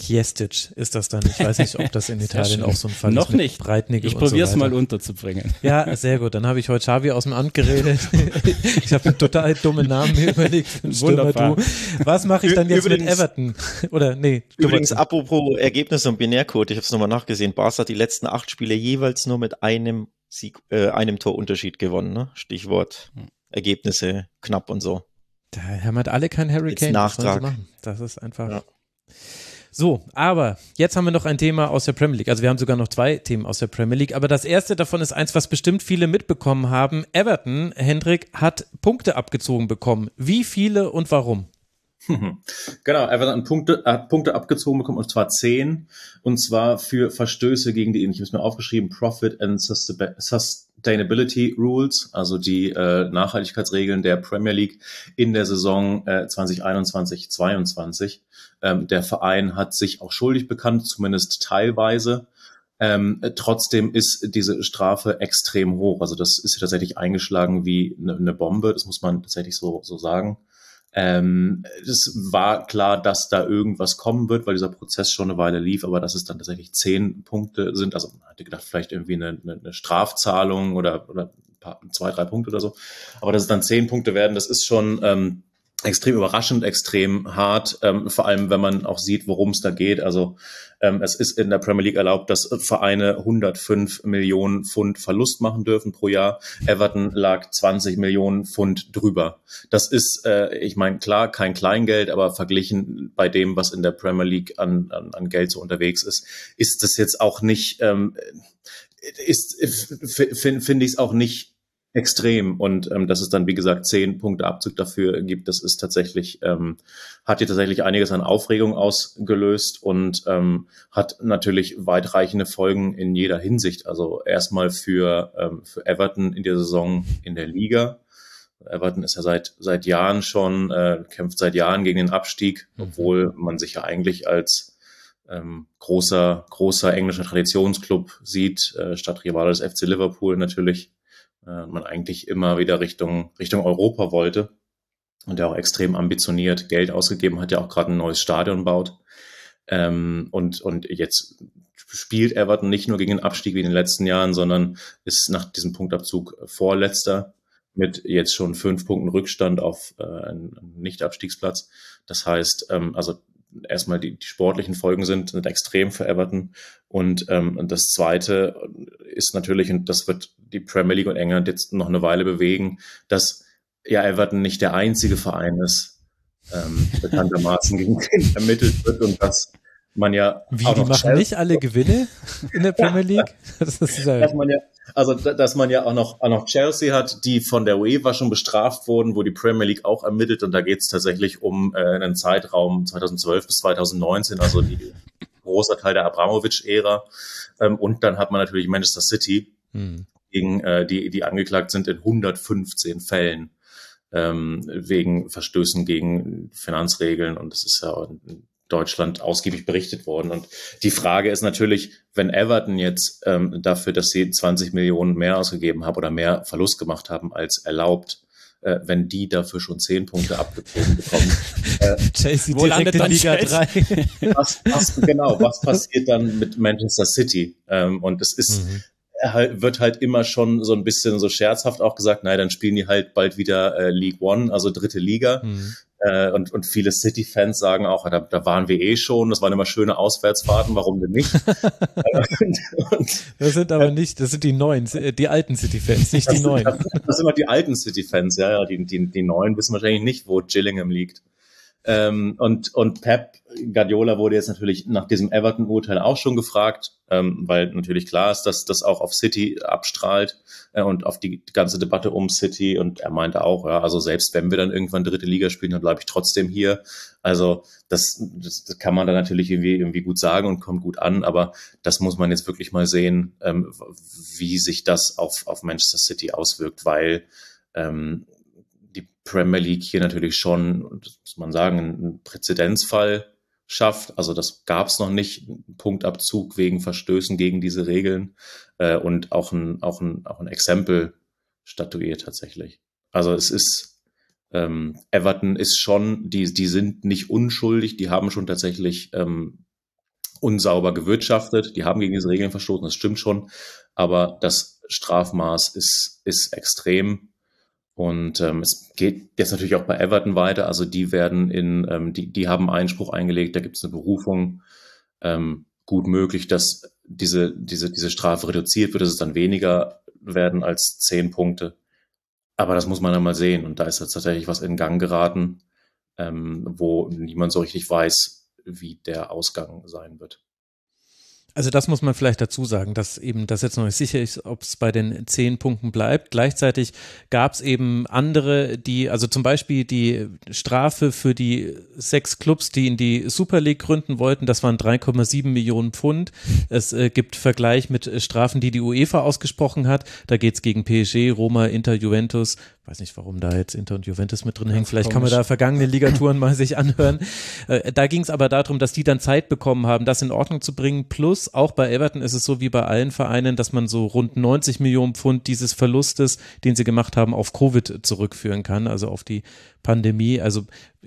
Kiestic ist das dann. Ich weiß nicht, ob das in (laughs) Italien auch so ein Fall Noch ist. Noch nicht. Ich probiere es so mal unterzubringen. (laughs) Ja, sehr gut. Dann habe ich heute Xavi aus dem Amt geredet. (laughs) ich habe einen total dummen Namen mir überlegt. Wunderbar. Du. Was mache ich dann jetzt übrigens, mit Everton? Oder nee. Übrigens, apropos Ergebnis und Binärcode, ich habe es nochmal nachgesehen. Barca hat die letzten acht Spiele jeweils nur mit einem Sieg, äh, einem Torunterschied gewonnen. Ne? Stichwort Ergebnisse knapp und so. Da haben halt alle kein Hurricane. Nachtrag. Das ist einfach. Ja. So, aber jetzt haben wir noch ein Thema aus der Premier League. Also wir haben sogar noch zwei Themen aus der Premier League. Aber das erste davon ist eins, was bestimmt viele mitbekommen haben. Everton, Hendrik, hat Punkte abgezogen bekommen. Wie viele und warum? (laughs) Genau, Everton hat Punkte, hat Punkte abgezogen bekommen, und zwar zehn, und zwar für Verstöße gegen die, ich habe es mir aufgeschrieben, Profit and Sustainability Rules, also die äh, Nachhaltigkeitsregeln der Premier League in der Saison äh, 2021-22. Ähm, der Verein hat sich auch schuldig bekannt, zumindest teilweise. Ähm, trotzdem ist diese Strafe extrem hoch. Also das ist tatsächlich eingeschlagen wie eine, eine Bombe. Das muss man tatsächlich so, so sagen. Ähm, es war klar, dass da irgendwas kommen wird, weil dieser Prozess schon eine Weile lief, aber dass es dann tatsächlich zehn Punkte sind. Also man hatte gedacht, vielleicht irgendwie eine, eine Strafzahlung oder, oder paar, zwei, drei Punkte oder so. Aber dass es dann zehn Punkte werden, das ist schon ähm, extrem überraschend, extrem hart, ähm, vor allem wenn man auch sieht, worum es da geht. Also ähm, es ist in der Premier League erlaubt, dass Vereine 105 Millionen Pfund Verlust machen dürfen pro Jahr. Everton lag 20 Millionen Pfund drüber. Das ist, äh, ich meine, klar, kein Kleingeld, aber verglichen bei dem, was in der Premier League an, an, an Geld so unterwegs ist, ist das jetzt auch nicht, ähm, ist, finde find ich es auch nicht extrem und ähm, dass es dann wie gesagt zehn Punkte Abzug dafür gibt, das ist tatsächlich ähm, hat hier tatsächlich einiges an Aufregung ausgelöst und ähm, hat natürlich weitreichende Folgen in jeder Hinsicht. Also erstmal für ähm, für Everton in der Saison in der Liga. Everton ist ja seit seit Jahren schon äh, kämpft seit Jahren gegen den Abstieg, mhm. obwohl man sich ja eigentlich als ähm, großer großer englischer Traditionsclub sieht, äh, statt Rivale des FC Liverpool natürlich äh, man eigentlich immer wieder Richtung, Richtung Europa wollte und der auch extrem ambitioniert Geld ausgegeben hat, ja auch gerade ein neues Stadion baut. Ähm, und, und jetzt spielt Everton nicht nur gegen den Abstieg wie in den letzten Jahren, sondern ist nach diesem Punktabzug Vorletzter mit jetzt schon fünf Punkten Rückstand auf äh, einen Nicht-Abstiegsplatz. Das heißt, ähm, also erstmal die, die sportlichen Folgen sind, sind extrem für Everton. Und, ähm, das Zweite ist natürlich, und das wird die Premier League und England jetzt noch eine Weile bewegen, dass ja Everton nicht der einzige Verein ist, ähm, bekanntermaßen gegen den (laughs) ermittelt wird und dass man ja wie die machen Chelsea nicht alle Gewinne (laughs) in der Premier League? Das ist ja dass man ja also dass man ja auch noch auch noch Chelsea hat die von der UEFA schon bestraft wurden wo die Premier League auch ermittelt. Und da geht es tatsächlich um äh, einen Zeitraum 2012 bis 2019 also die (laughs) großer Teil der Abramovic-Ära. Ähm, und dann hat man natürlich Manchester City hm. gegen, äh, die, die angeklagt sind in 115 Fällen ähm, wegen Verstößen gegen Finanzregeln. Und das ist ja in Deutschland ausgiebig berichtet worden. Und die Frage ist natürlich, wenn Everton jetzt ähm, dafür, dass sie 20 Millionen mehr ausgegeben haben oder mehr Verlust gemacht haben als erlaubt, äh, wenn die dafür schon zehn Punkte abgezogen bekommen. (laughs) Äh, Chelsea wo landet in Liga 3? Was, was, genau, was (laughs) passiert dann mit Manchester City? Ähm, und es ist, mhm wird halt immer schon so ein bisschen so scherzhaft auch gesagt, naja, dann spielen die halt bald wieder äh, League One, also dritte Liga. Mhm. Äh, und, und viele City-Fans sagen auch, da, da waren wir eh schon, das waren immer schöne Auswärtsfahrten, warum denn nicht? und, (laughs) und, das sind aber nicht, das sind die neuen, die alten City-Fans, nicht die neuen. Das, das sind immer die alten City-Fans, ja, ja, die, die, die neuen wissen wahrscheinlich nicht, wo Gillingham liegt. Ähm, und, und Pep Guardiola wurde jetzt natürlich nach diesem Everton-Urteil auch schon gefragt, ähm, weil natürlich klar ist, dass das auch auf City abstrahlt äh, und auf die ganze Debatte um City. Und er meinte auch, ja, also selbst wenn wir dann irgendwann dritte Liga spielen, dann bleibe ich trotzdem hier. Also das, das, das kann man dann natürlich irgendwie, irgendwie gut sagen und kommt gut an, aber das muss man jetzt wirklich mal sehen, ähm, wie sich das auf, auf Manchester City auswirkt, weil ähm, Premier League hier natürlich schon, muss man sagen, einen Präzedenzfall schafft. Also das gab es noch nicht, Punktabzug wegen Verstößen gegen diese Regeln äh, und auch ein, auch, ein, auch ein Exempel statuiert tatsächlich. Also es ist, ähm, Everton ist schon, die, die sind nicht unschuldig, die haben schon tatsächlich ähm, unsauber gewirtschaftet, die haben gegen diese Regeln verstoßen, das stimmt schon, aber das Strafmaß ist, ist extrem und ähm, es geht jetzt natürlich auch bei Everton weiter. Also die werden in, ähm, die, die haben Einspruch eingelegt, da gibt es eine Berufung. Ähm, gut möglich, dass diese, diese, diese Strafe reduziert wird, dass es dann weniger werden als zehn Punkte. Aber das muss man dann mal sehen. Und da ist jetzt tatsächlich was in Gang geraten, ähm, wo niemand so richtig weiß, wie der Ausgang sein wird. Also das muss man vielleicht dazu sagen, dass eben das jetzt noch nicht sicher ist, ob es bei den zehn Punkten bleibt. Gleichzeitig gab es eben andere, die, also zum Beispiel die Strafe für die sechs Clubs, die in die Super League gründen wollten, das waren 3,7 Millionen Pfund. Es äh, gibt Vergleich mit Strafen, die die UEFA ausgesprochen hat. Da geht es gegen PSG, Roma, Inter, Juventus, weiß nicht, warum da jetzt Inter und Juventus mit drin hängen. Vielleicht kann man da vergangene Ligaturen mal sich anhören. Äh, da ging es aber darum, dass die dann Zeit bekommen haben, das in Ordnung zu bringen. Plus auch bei Everton ist es so wie bei allen Vereinen, dass man so rund 90 Millionen Pfund dieses Verlustes, den sie gemacht haben, auf Covid zurückführen kann, also auf die Pandemie. Also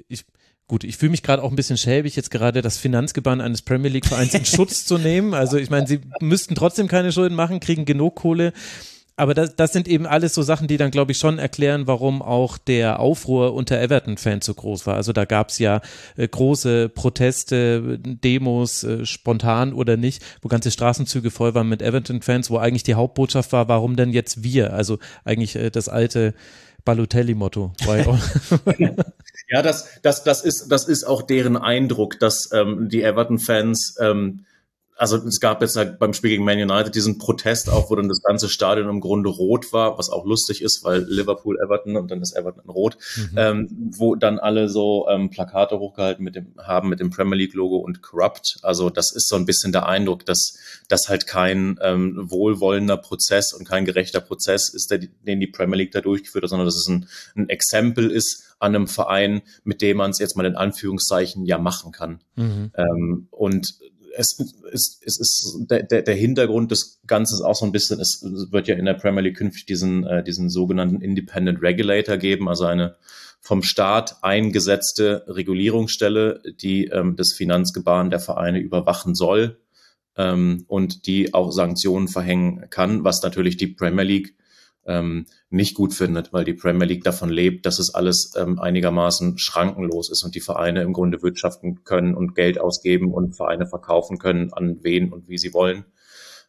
ich Gut, ich fühle mich gerade auch ein bisschen schäbig, jetzt gerade das Finanzgebaren eines Premier League Vereins in (laughs) Schutz zu nehmen. Also ich meine, sie müssten trotzdem keine Schulden machen, kriegen genug Kohle aber das, das sind eben alles so Sachen, die dann, glaube ich, schon erklären, warum auch der Aufruhr unter Everton-Fans so groß war. Also da gab es ja äh, große Proteste, Demos, äh, spontan oder nicht, wo ganze Straßenzüge voll waren mit Everton-Fans, wo eigentlich die Hauptbotschaft war, warum denn jetzt wir? Also eigentlich äh, das alte Balotelli-Motto. (laughs) ja, das, das, das, ist, das ist auch deren Eindruck, dass ähm, die Everton-Fans ähm, also es gab jetzt halt beim Spiel gegen Man United diesen Protest auch, wo dann das ganze Stadion im Grunde rot war, was auch lustig ist, weil Liverpool Everton und dann ist Everton rot, mhm. ähm, wo dann alle so ähm, Plakate hochgehalten mit dem haben mit dem Premier League Logo und Corrupt. Also das ist so ein bisschen der Eindruck, dass das halt kein ähm, wohlwollender Prozess und kein gerechter Prozess ist, der, den die Premier League da durchgeführt hat, sondern dass es ein, ein Exempel ist an einem Verein, mit dem man es jetzt mal in Anführungszeichen ja machen kann. Mhm. Ähm, und es ist, es ist der, der, der Hintergrund des Ganzen ist auch so ein bisschen, es wird ja in der Premier League künftig diesen, äh, diesen sogenannten Independent Regulator geben, also eine vom Staat eingesetzte Regulierungsstelle, die ähm, das Finanzgebaren der Vereine überwachen soll ähm, und die auch Sanktionen verhängen kann, was natürlich die Premier League ähm, nicht gut findet, weil die Premier League davon lebt, dass es alles ähm, einigermaßen schrankenlos ist und die Vereine im Grunde wirtschaften können und Geld ausgeben und Vereine verkaufen können an wen und wie sie wollen.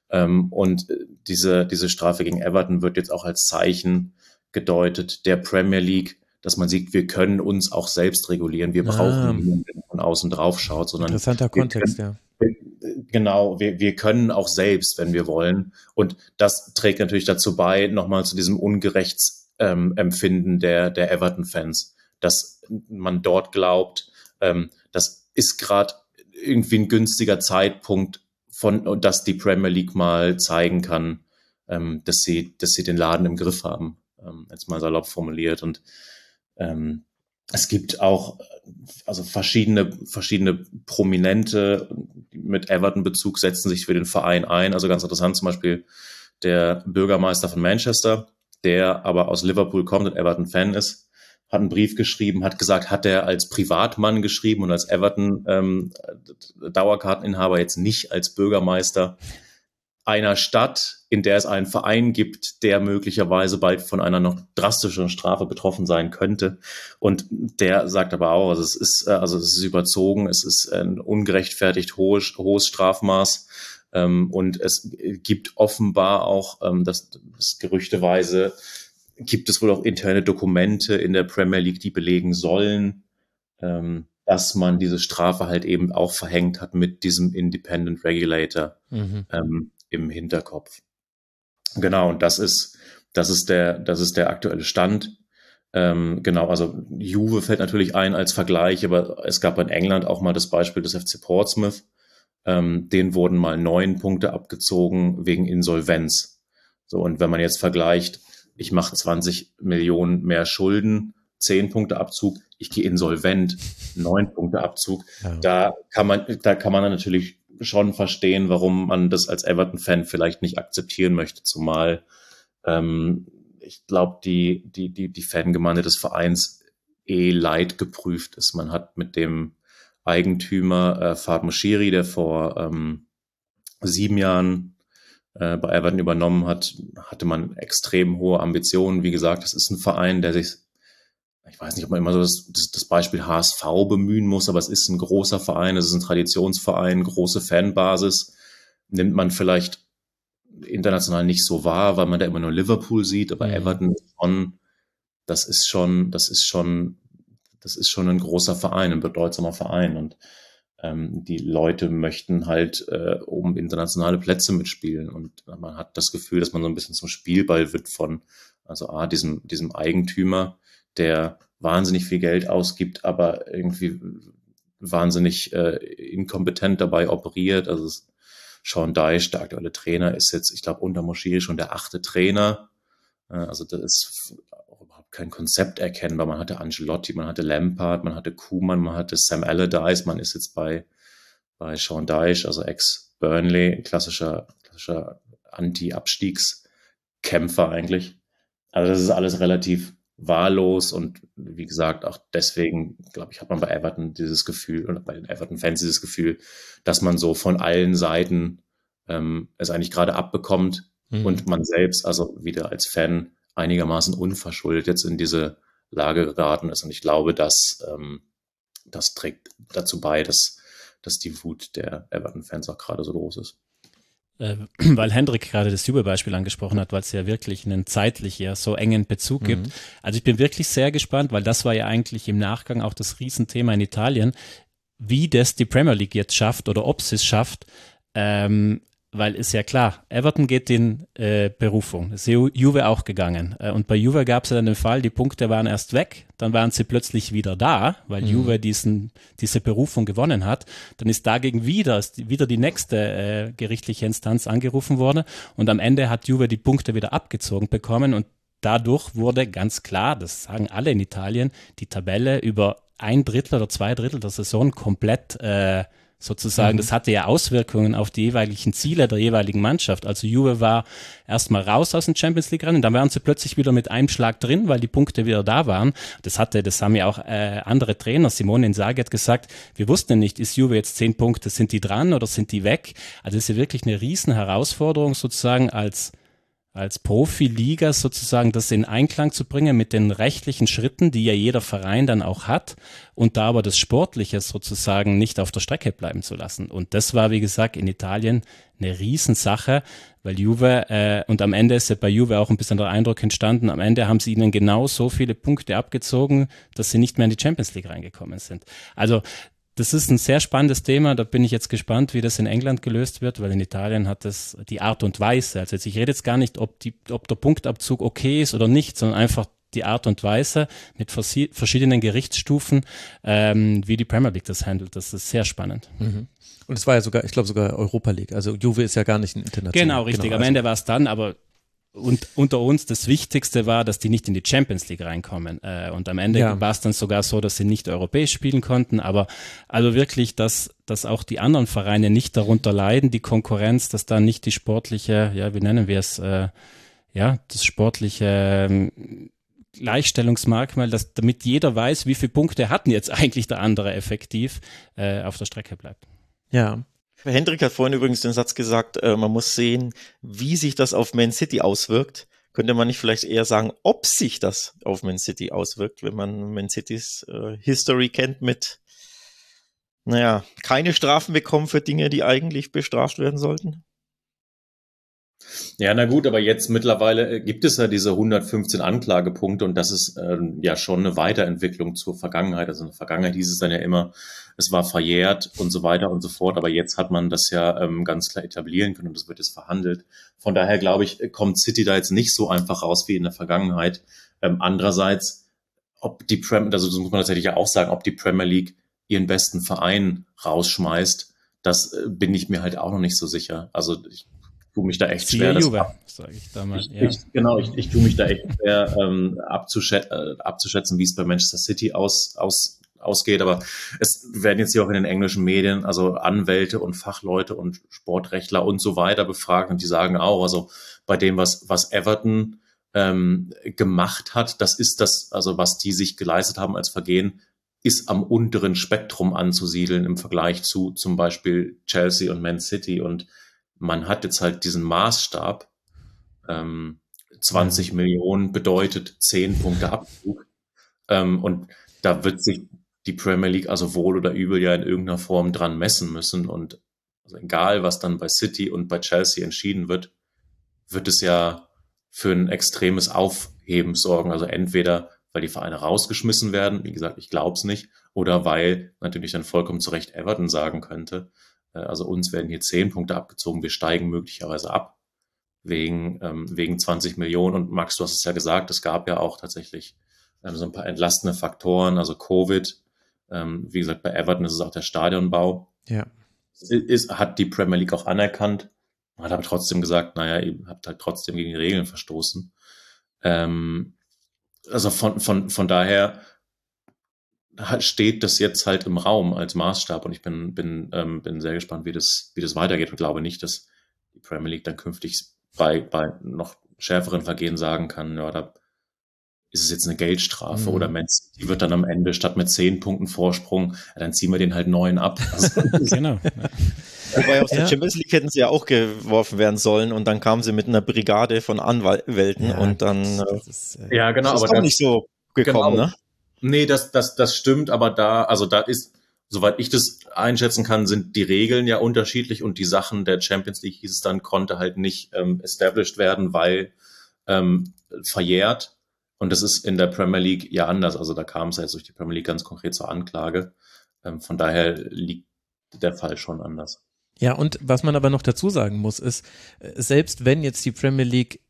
Ähm, und äh, diese, diese Strafe gegen Everton wird jetzt auch als Zeichen gedeutet der Premier League, dass man sieht, wir können uns auch selbst regulieren. Wir brauchen ah. niemanden, der von außen drauf schaut, sondern interessanter Kontext, können, ja genau, wir, wir können auch selbst, wenn wir wollen. Und das trägt natürlich dazu bei, nochmal zu diesem Ungerechtsempfinden ähm, der, der Everton-Fans, dass man dort glaubt, ähm, das ist gerade irgendwie ein günstiger Zeitpunkt, von, dass die Premier League mal zeigen kann, ähm, dass sie, dass sie den Laden im Griff haben. Ähm, jetzt mal salopp formuliert. Und ähm, es gibt auch also verschiedene, verschiedene Prominente mit Everton-Bezug setzen sich für den Verein ein. Also ganz interessant zum Beispiel der Bürgermeister von Manchester, der aber aus Liverpool kommt und Everton-Fan ist, hat einen Brief geschrieben, hat gesagt, hat er als Privatmann geschrieben und als Everton ähm, jetzt nicht als Bürgermeister einer Stadt, in der es einen Verein gibt, der möglicherweise bald von einer noch drastischeren Strafe betroffen sein könnte. Und der sagt aber auch, also es ist, äh, also es ist überzogen, es ist ein ungerechtfertigt hohes, hohes Strafmaß. Ähm, und es gibt offenbar auch, ähm, das, das gerüchteweise, gibt es wohl auch interne Dokumente in der Premier League, die belegen sollen, ähm, dass man diese Strafe halt eben auch verhängt hat mit diesem Independent Regulator. Mhm. Ähm, im Hinterkopf. Genau, und das ist, das ist der, das ist der aktuelle Stand. Ähm, genau, also Juve fällt natürlich ein als Vergleich, aber es gab in England auch mal das Beispiel des FC Portsmouth. Ähm, denen wurden mal neun Punkte abgezogen wegen Insolvenz. So, und wenn man jetzt vergleicht, ich mache 20 Millionen mehr Schulden, zehn Punkte Abzug, ich gehe insolvent, neun Punkte Abzug, ja. da kann man, da kann man dann natürlich schon verstehen, warum man das als Everton-Fan vielleicht nicht akzeptieren möchte, zumal ähm, ich glaube, die, die, die, die Fangemeinde des Vereins eh leid geprüft ist. Man hat mit dem Eigentümer äh, Fad Moshiri, der vor ähm, sieben Jahren äh, bei Everton übernommen hat, hatte man extrem hohe Ambitionen. Wie gesagt, es ist ein Verein, der sich ich weiß nicht, ob man immer so das, das, Beispiel HSV bemühen muss, aber es ist ein großer Verein, es ist ein Traditionsverein, große Fanbasis. Nimmt man vielleicht international nicht so wahr, weil man da immer nur Liverpool sieht, aber mhm. Everton ist schon, das ist schon, das ist schon, das ist schon ein großer Verein, ein bedeutsamer Verein und ähm, die Leute möchten halt äh, um internationale Plätze mitspielen und man hat das Gefühl, dass man so ein bisschen zum Spielball wird von, also A, diesem, diesem Eigentümer, der wahnsinnig viel Geld ausgibt, aber irgendwie wahnsinnig äh, inkompetent dabei operiert. Also Sean Deich, der aktuelle Trainer, ist jetzt, ich glaube, unter Moschee schon der achte Trainer. Äh, also das ist überhaupt kein Konzept erkennbar. Man hatte Angelotti, man hatte Lampard, man hatte Kuhmann, man hatte Sam Allardyce, man ist jetzt bei, bei Sean Deich, also ex-Burnley, klassischer, klassischer Anti-Abstiegskämpfer eigentlich. Also das ist alles relativ wahllos und wie gesagt, auch deswegen, glaube ich, hat man bei Everton dieses Gefühl oder bei den Everton-Fans dieses Gefühl, dass man so von allen Seiten ähm, es eigentlich gerade abbekommt mhm. und man selbst, also wieder als Fan, einigermaßen unverschuldet jetzt in diese Lage geraten ist. Und ich glaube, dass ähm, das trägt dazu bei, dass, dass die Wut der Everton-Fans auch gerade so groß ist äh, (clears throat) weil Hendrik gerade das Juve-Beispiel angesprochen hat, weil es ja wirklich einen zeitlich ja so engen Bezug mhm. gibt. Also ich bin wirklich sehr gespannt, weil das war ja eigentlich im Nachgang auch das Riesenthema in Italien, wie das die Premier League jetzt schafft oder ob sie es schafft, ähm, weil ist ja klar, Everton geht in äh, Berufung. Das ist Juve auch gegangen. Äh, und bei Juve gab es ja dann den Fall, die Punkte waren erst weg, dann waren sie plötzlich wieder da, weil mhm. Juve diesen, diese Berufung gewonnen hat. Dann ist dagegen wieder, ist wieder die nächste äh, gerichtliche Instanz angerufen worden und am Ende hat Juve die Punkte wieder abgezogen bekommen und dadurch wurde ganz klar, das sagen alle in Italien, die Tabelle über ein Drittel oder zwei Drittel der Saison komplett äh, sozusagen. Mhm. Das hatte ja Auswirkungen auf die jeweiligen Ziele der jeweiligen Mannschaft. Also Juve war erstmal raus aus dem Champions League Rennen, dann waren sie plötzlich wieder mit einem Schlag drin, weil die Punkte wieder da waren. Das hatte, das haben ja auch äh, andere Trainer. Simone Inzaghi hat gesagt, wir wussten nicht, ist Juve jetzt zehn Punkte, sind die dran oder sind die weg? Also das ist ja wirklich eine riesen Herausforderung sozusagen als als Profiliga sozusagen das in Einklang zu bringen mit den rechtlichen Schritten, die ja jeder Verein dann auch hat und da aber das Sportliche sozusagen nicht auf der Strecke bleiben zu lassen. Und das war, wie gesagt, in Italien eine Riesensache, weil Juve, äh, und am Ende ist ja bei Juve auch ein bisschen der Eindruck entstanden, am Ende haben sie ihnen genau so viele Punkte abgezogen, dass sie nicht mehr in die Champions League reingekommen sind. Also das ist ein sehr spannendes Thema. Da bin ich jetzt gespannt, wie das in England gelöst wird, weil in Italien hat das die Art und Weise. Also jetzt, ich rede jetzt gar nicht, ob, die, ob der Punktabzug okay ist oder nicht, sondern einfach die Art und Weise mit verschiedenen Gerichtsstufen, ähm, wie die Premier League das handelt. Das ist sehr spannend. Mhm. Und es war ja sogar, ich glaube sogar Europa League. Also Juve ist ja gar nicht ein international. Genau, richtig. Genau, also Am Ende war es dann, aber und unter uns das Wichtigste war, dass die nicht in die Champions League reinkommen. Äh, und am Ende ja. war es dann sogar so, dass sie nicht europäisch spielen konnten. Aber also wirklich, dass, dass auch die anderen Vereine nicht darunter leiden, die Konkurrenz, dass da nicht die sportliche, ja, wie nennen wir es, äh, ja, das sportliche ähm, Gleichstellungsmerkmal, dass damit jeder weiß, wie viele Punkte hatten jetzt (laughs) eigentlich der andere effektiv äh, auf der Strecke bleibt. Ja, Hendrik hat vorhin übrigens den Satz gesagt, äh, man muss sehen, wie sich das auf Man City auswirkt. Könnte man nicht vielleicht eher sagen, ob sich das auf Man City auswirkt, wenn man Man Citys äh, History kennt mit, naja, keine Strafen bekommen für Dinge, die eigentlich bestraft werden sollten? Ja, na gut, aber jetzt mittlerweile äh, gibt es ja diese 115 Anklagepunkte und das ist ähm, ja schon eine Weiterentwicklung zur Vergangenheit. Also in der Vergangenheit hieß es dann ja immer, es war verjährt und so weiter und so fort, aber jetzt hat man das ja ähm, ganz klar etablieren können und das wird jetzt verhandelt. Von daher glaube ich, kommt City da jetzt nicht so einfach raus wie in der Vergangenheit. Ähm, andererseits, ob die Premier, also das muss man tatsächlich ja auch sagen, ob die Premier League ihren besten Verein rausschmeißt, das äh, bin ich mir halt auch noch nicht so sicher. Also ich tue mich da echt schwer. Das Juve, sage ich damals. Ja. Ich, genau, ich, ich tue mich da echt schwer ähm, abzuschätzen, äh, abzuschätzen, wie es bei Manchester City aus, aus, ausgeht. Aber es werden jetzt hier auch in den englischen Medien, also Anwälte und Fachleute und Sportrechtler und so weiter befragt und die sagen auch, also bei dem, was, was Everton ähm, gemacht hat, das ist das, also was die sich geleistet haben als Vergehen, ist am unteren Spektrum anzusiedeln im Vergleich zu zum Beispiel Chelsea und Man City und man hat jetzt halt diesen Maßstab, ähm, 20 mhm. Millionen bedeutet 10 Punkte Abzug. Ähm, und da wird sich die Premier League also wohl oder übel ja in irgendeiner Form dran messen müssen. Und also egal, was dann bei City und bei Chelsea entschieden wird, wird es ja für ein extremes Aufheben sorgen. Also entweder weil die Vereine rausgeschmissen werden. Wie gesagt, ich glaube es nicht. Oder weil natürlich dann vollkommen zu Recht Everton sagen könnte, also uns werden hier zehn Punkte abgezogen, wir steigen möglicherweise ab wegen, ähm, wegen 20 Millionen. Und Max, du hast es ja gesagt, es gab ja auch tatsächlich ähm, so ein paar entlastende Faktoren, also Covid. Ähm, wie gesagt, bei Everton ist es auch der Stadionbau. Ja. Ist, hat die Premier League auch anerkannt. Hat aber trotzdem gesagt, naja, ihr habt halt trotzdem gegen die Regeln verstoßen. Ähm, also von, von, von daher steht das jetzt halt im Raum als Maßstab und ich bin, bin, ähm, bin sehr gespannt, wie das, wie das weitergeht und glaube nicht, dass die Premier League dann künftig bei, bei noch schärferen Vergehen sagen kann, ja, da ist es jetzt eine Geldstrafe mhm. oder Man die wird dann am Ende statt mit zehn Punkten Vorsprung, ja, dann ziehen wir den halt neun ab. (laughs) Also, genau. Wobei aus der Champions League hätten sie ja auch geworfen werden sollen und dann kamen sie mit einer Brigade von Anwälten ja, und dann das ist, äh, ja genau, das ist aber nicht so gekommen, genau. ne? Nee, das, das, das stimmt, aber da, also da ist, soweit ich das einschätzen kann, sind die Regeln ja unterschiedlich und die Sachen der Champions League hieß es dann, konnte halt nicht ähm, established werden, weil ähm, verjährt. Und das ist in der Premier League ja anders. Also da kam es jetzt durch die Premier League ganz konkret zur Anklage. Ähm, von daher liegt der Fall schon anders. Ja, und was man aber noch dazu sagen muss, ist, äh, selbst wenn jetzt die Premier League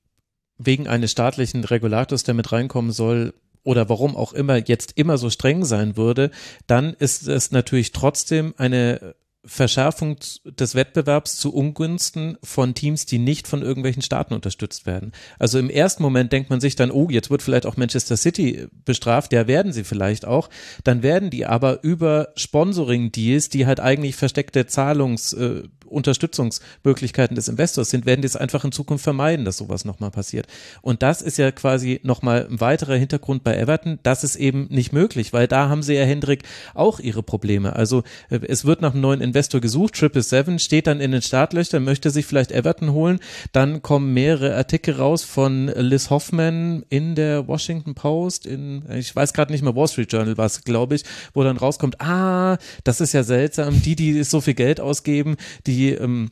wegen eines staatlichen Regulators, der mit reinkommen soll, oder warum auch immer jetzt immer so streng sein würde, dann ist es natürlich trotzdem eine Verschärfung des Wettbewerbs zu Ungunsten von Teams, die nicht von irgendwelchen Staaten unterstützt werden. Also im ersten Moment denkt man sich dann, oh, jetzt wird vielleicht auch Manchester City bestraft, ja, werden sie vielleicht auch. Dann werden die aber über Sponsoring-Deals, die halt eigentlich versteckte Zahlungs- äh, Unterstützungsmöglichkeiten des Investors sind, werden die es einfach in Zukunft vermeiden, dass sowas nochmal passiert. Und das ist ja quasi nochmal ein weiterer Hintergrund bei Everton. Das ist eben nicht möglich, weil da haben sie ja, Hendrik, auch ihre Probleme. Also äh, es wird nach einem neuen Investor gesucht, Triple Seven steht dann in den Startlöchern, möchte sich vielleicht Everton holen. Dann kommen mehrere Artikel raus von Liz Hoffman in der Washington Post, in, ich weiß gerade nicht mehr, Wall Street Journal war es, glaube ich, wo dann rauskommt, ah, das ist ja seltsam, die, die so viel Geld ausgeben, die ähm,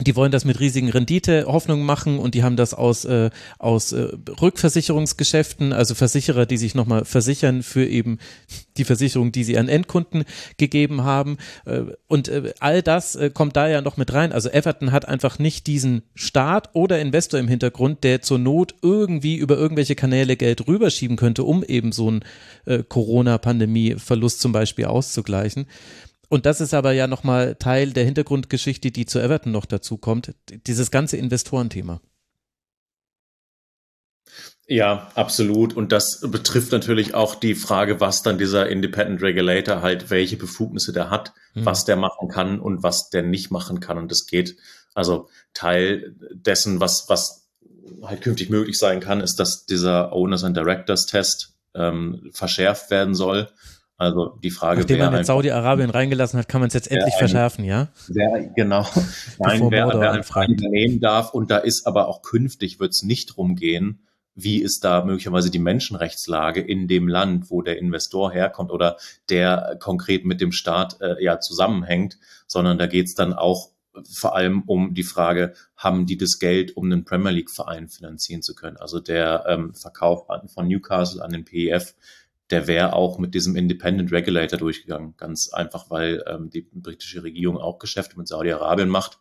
die wollen das mit riesigen Renditehoffnungen machen und die haben das aus, äh, aus äh, Rückversicherungsgeschäften, also Versicherer, die sich nochmal versichern für eben die Versicherung, die sie an Endkunden gegeben haben. Äh, und äh, all das äh, kommt da ja noch mit rein. Also Everton hat einfach nicht diesen Staat oder Investor im Hintergrund, der zur Not irgendwie über irgendwelche Kanäle Geld rüberschieben könnte, um eben so einen äh, Corona-Pandemie-Verlust zum Beispiel auszugleichen. Und das ist aber ja nochmal Teil der Hintergrundgeschichte, die zu Everton noch dazu kommt, dieses ganze Investorenthema. Ja, absolut. Und das betrifft natürlich auch die Frage, was dann dieser Independent Regulator halt, welche Befugnisse der hat, mhm. was der machen kann und was der nicht machen kann. Und das geht, also Teil dessen, was, was halt künftig möglich sein kann, ist, dass dieser Owners and Directors Test ähm, verschärft werden soll also die Frage Nachdem man in Saudi-Arabien reingelassen hat, kann man es jetzt endlich ein, verschärfen, ja? Wer, genau. (laughs) Nein, wer, wer ein Verein nehmen darf. Und da ist aber auch künftig wird es nicht drum gehen, wie ist da möglicherweise die Menschenrechtslage in dem Land, wo der Investor herkommt oder der konkret mit dem Staat äh, ja zusammenhängt, sondern da geht es dann auch vor allem um die Frage, haben die das Geld, um einen Premier League-Verein finanzieren zu können? Also der ähm, Verkauf von Newcastle an den PEF der wäre auch mit diesem Independent Regulator durchgegangen. Ganz einfach, weil ähm, die britische Regierung auch Geschäfte mit Saudi-Arabien macht.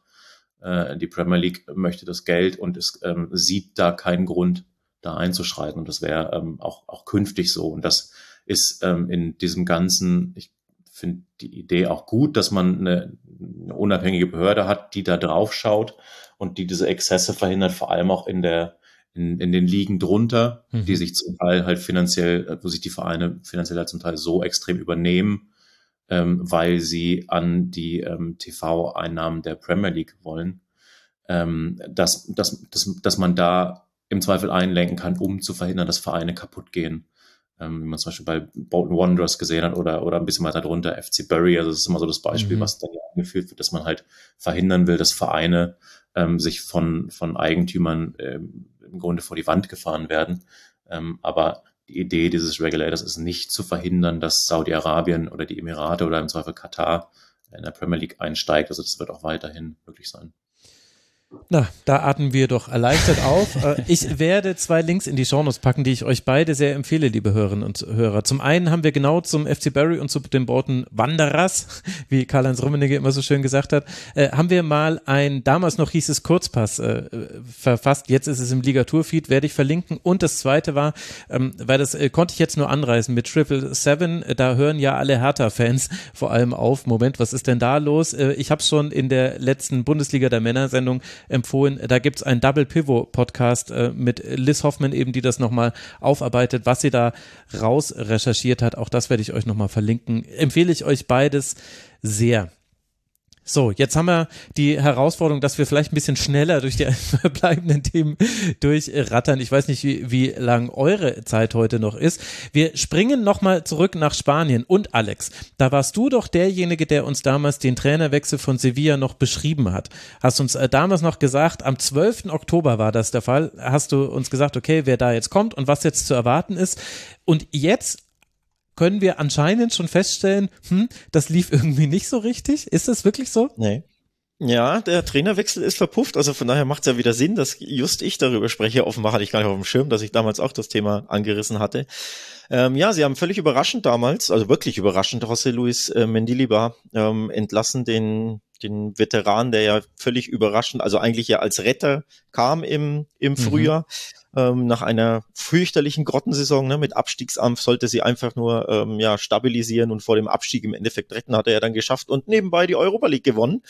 Äh, die Premier League möchte das Geld und es ähm, sieht da keinen Grund, da einzuschreiten. Und das wäre ähm, auch, auch künftig so. Und das ist ähm, in diesem ganzen, ich finde die Idee auch gut, dass man eine, eine unabhängige Behörde hat, die da drauf schaut und die diese Exzesse verhindert, vor allem auch in der in, in den Ligen drunter, mhm. die sich zum Teil halt finanziell, wo sich die Vereine finanziell halt zum Teil so extrem übernehmen, ähm, weil sie an die ähm, TV-Einnahmen der Premier League wollen, ähm, dass, dass, dass, dass man da im Zweifel einlenken kann, um zu verhindern, dass Vereine kaputt gehen. Ähm, wie man zum Beispiel bei Bolton Wanderers gesehen hat oder, oder ein bisschen weiter drunter FC Bury. Also das ist immer so das Beispiel, mhm. was dann ja angeführt wird, dass man halt verhindern will, dass Vereine ähm, sich von, von Eigentümern ähm, im Grunde vor die Wand gefahren werden. Ähm, aber die Idee dieses Regulators ist nicht zu verhindern, dass Saudi-Arabien oder die Emirate oder im Zweifel Katar in der Premier League einsteigt. Also das wird auch weiterhin möglich sein. Na, da atmen wir doch erleichtert auf. Äh, (laughs) ich werde zwei Links in die Shownotes packen, die ich euch beide sehr empfehle, liebe Hörerinnen und Hörer. Zum einen haben wir genau zum FC Barry und zu den Worten Wanderers, (laughs) wie Karl-Heinz Rummenigge immer so schön gesagt hat, äh, haben wir mal ein, damals noch hieß es Kurzpass, äh, verfasst. Jetzt ist es im Ligatur-Feed, werde ich verlinken. Und das zweite war, ähm, weil das äh, konnte ich jetzt nur anreißen mit Triple Seven, äh, da hören ja alle Hertha-Fans vor allem auf. Moment, was ist denn da los? Äh, ich habe schon in der letzten Bundesliga der Männer-Sendung empfohlen. Da gibt es einen Double Pivot Podcast äh, mit Liz Hoffmann eben, die das nochmal aufarbeitet, was sie da raus recherchiert hat. Auch das werde ich euch nochmal verlinken. Empfehle ich euch beides sehr. So, jetzt haben wir die Herausforderung, dass wir vielleicht ein bisschen schneller durch die (laughs) verbleibenden Themen durchrattern. Ich weiß nicht, wie, wie lang eure Zeit heute noch ist. Wir springen nochmal zurück nach Spanien. Und Alex, da warst du doch derjenige, der uns damals den Trainerwechsel von Sevilla noch beschrieben hat. Hast uns äh, damals noch gesagt, am 12. Oktober war das der Fall, hast du uns gesagt, okay, wer da jetzt kommt und was jetzt zu erwarten ist. Und jetzt können wir anscheinend schon feststellen, hm, das lief irgendwie nicht so richtig. Ist das wirklich so? Nee. Ja, der Trainerwechsel ist verpufft, also von daher macht es ja wieder Sinn, dass just ich darüber spreche. Offenbar hatte ich gar nicht auf dem Schirm, dass ich damals auch das Thema angerissen hatte. Ähm, ja, sie haben völlig überraschend damals, also wirklich überraschend, José Luis äh, Mendilibar ähm, entlassen, den den Veteran, der ja völlig überraschend, also eigentlich ja als Retter kam im, im mhm. Frühjahr. Mhm ähm, nach einer fürchterlichen Grottensaison ne, mit Abstiegsampf sollte sie einfach nur ähm, ja, stabilisieren und vor dem Abstieg im Endeffekt retten, hat er ja dann geschafft und nebenbei die Europa League gewonnen.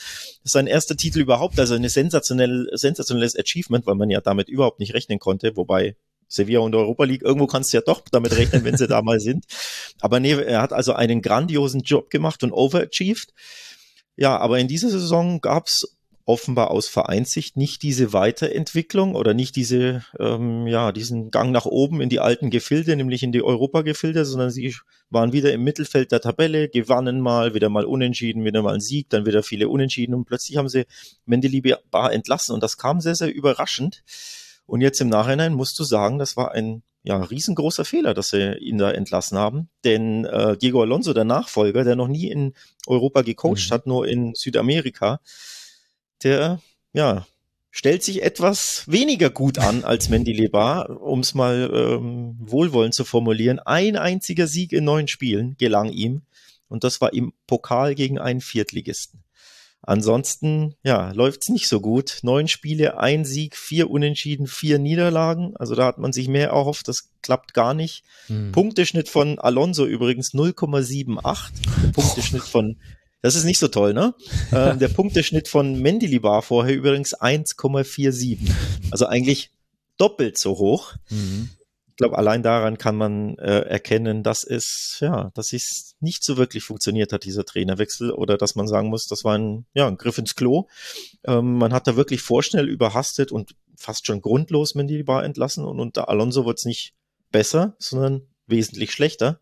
Sein erster Titel überhaupt, also eine sensationell, sensationelles Achievement, weil man ja damit überhaupt nicht rechnen konnte, wobei Sevilla und Europa League, irgendwo kannst du ja doch damit rechnen, wenn sie da mal sind. Aber nee, er hat also einen grandiosen Job gemacht und overachieved. Ja, aber in dieser Saison gab's offenbar aus Vereinssicht nicht diese Weiterentwicklung oder nicht diese, ähm, ja, diesen Gang nach oben in die alten Gefilde, nämlich in die Europa-Gefilde, sondern sie waren wieder im Mittelfeld der Tabelle, gewannen mal, wieder mal unentschieden, wieder mal ein Sieg, dann wieder viele Unentschieden und plötzlich haben sie Mendelibar entlassen und das kam sehr, sehr überraschend. Und jetzt im Nachhinein musst du sagen, das war ein ja, riesengroßer Fehler, dass sie ihn da entlassen haben. Denn äh, Diego Alonso, der Nachfolger, der noch nie in Europa gecoacht mhm. hat, nur in Südamerika, der, ja, stellt sich etwas weniger gut an als Mendilibar, um es mal ähm, wohlwollend zu formulieren. Ein einziger Sieg in neun Spielen gelang ihm und das war im Pokal gegen einen Viertligisten. Ansonsten, ja, läuft's nicht so gut. Neun Spiele, ein Sieg, vier Unentschieden, vier Niederlagen. Also da hat man sich mehr erhofft. Das klappt gar nicht. Hm. Punkteschnitt von Alonso übrigens 0,78. Punkteschnitt von das ist nicht so toll, ne? (laughs) ähm, der Punkteschnitt von Mendilibar vorher übrigens 1,47. Also eigentlich doppelt so hoch. Mhm. Ich glaube, allein daran kann man äh, erkennen, dass es, ja, dass es nicht so wirklich funktioniert hat, dieser Trainerwechsel, oder dass man sagen muss, das war ein, ja, ein Griff ins Klo. Ähm, man hat da wirklich vorschnell überhastet und fast schon grundlos Mendilibar entlassen und unter Alonso wird es nicht besser, sondern wesentlich schlechter.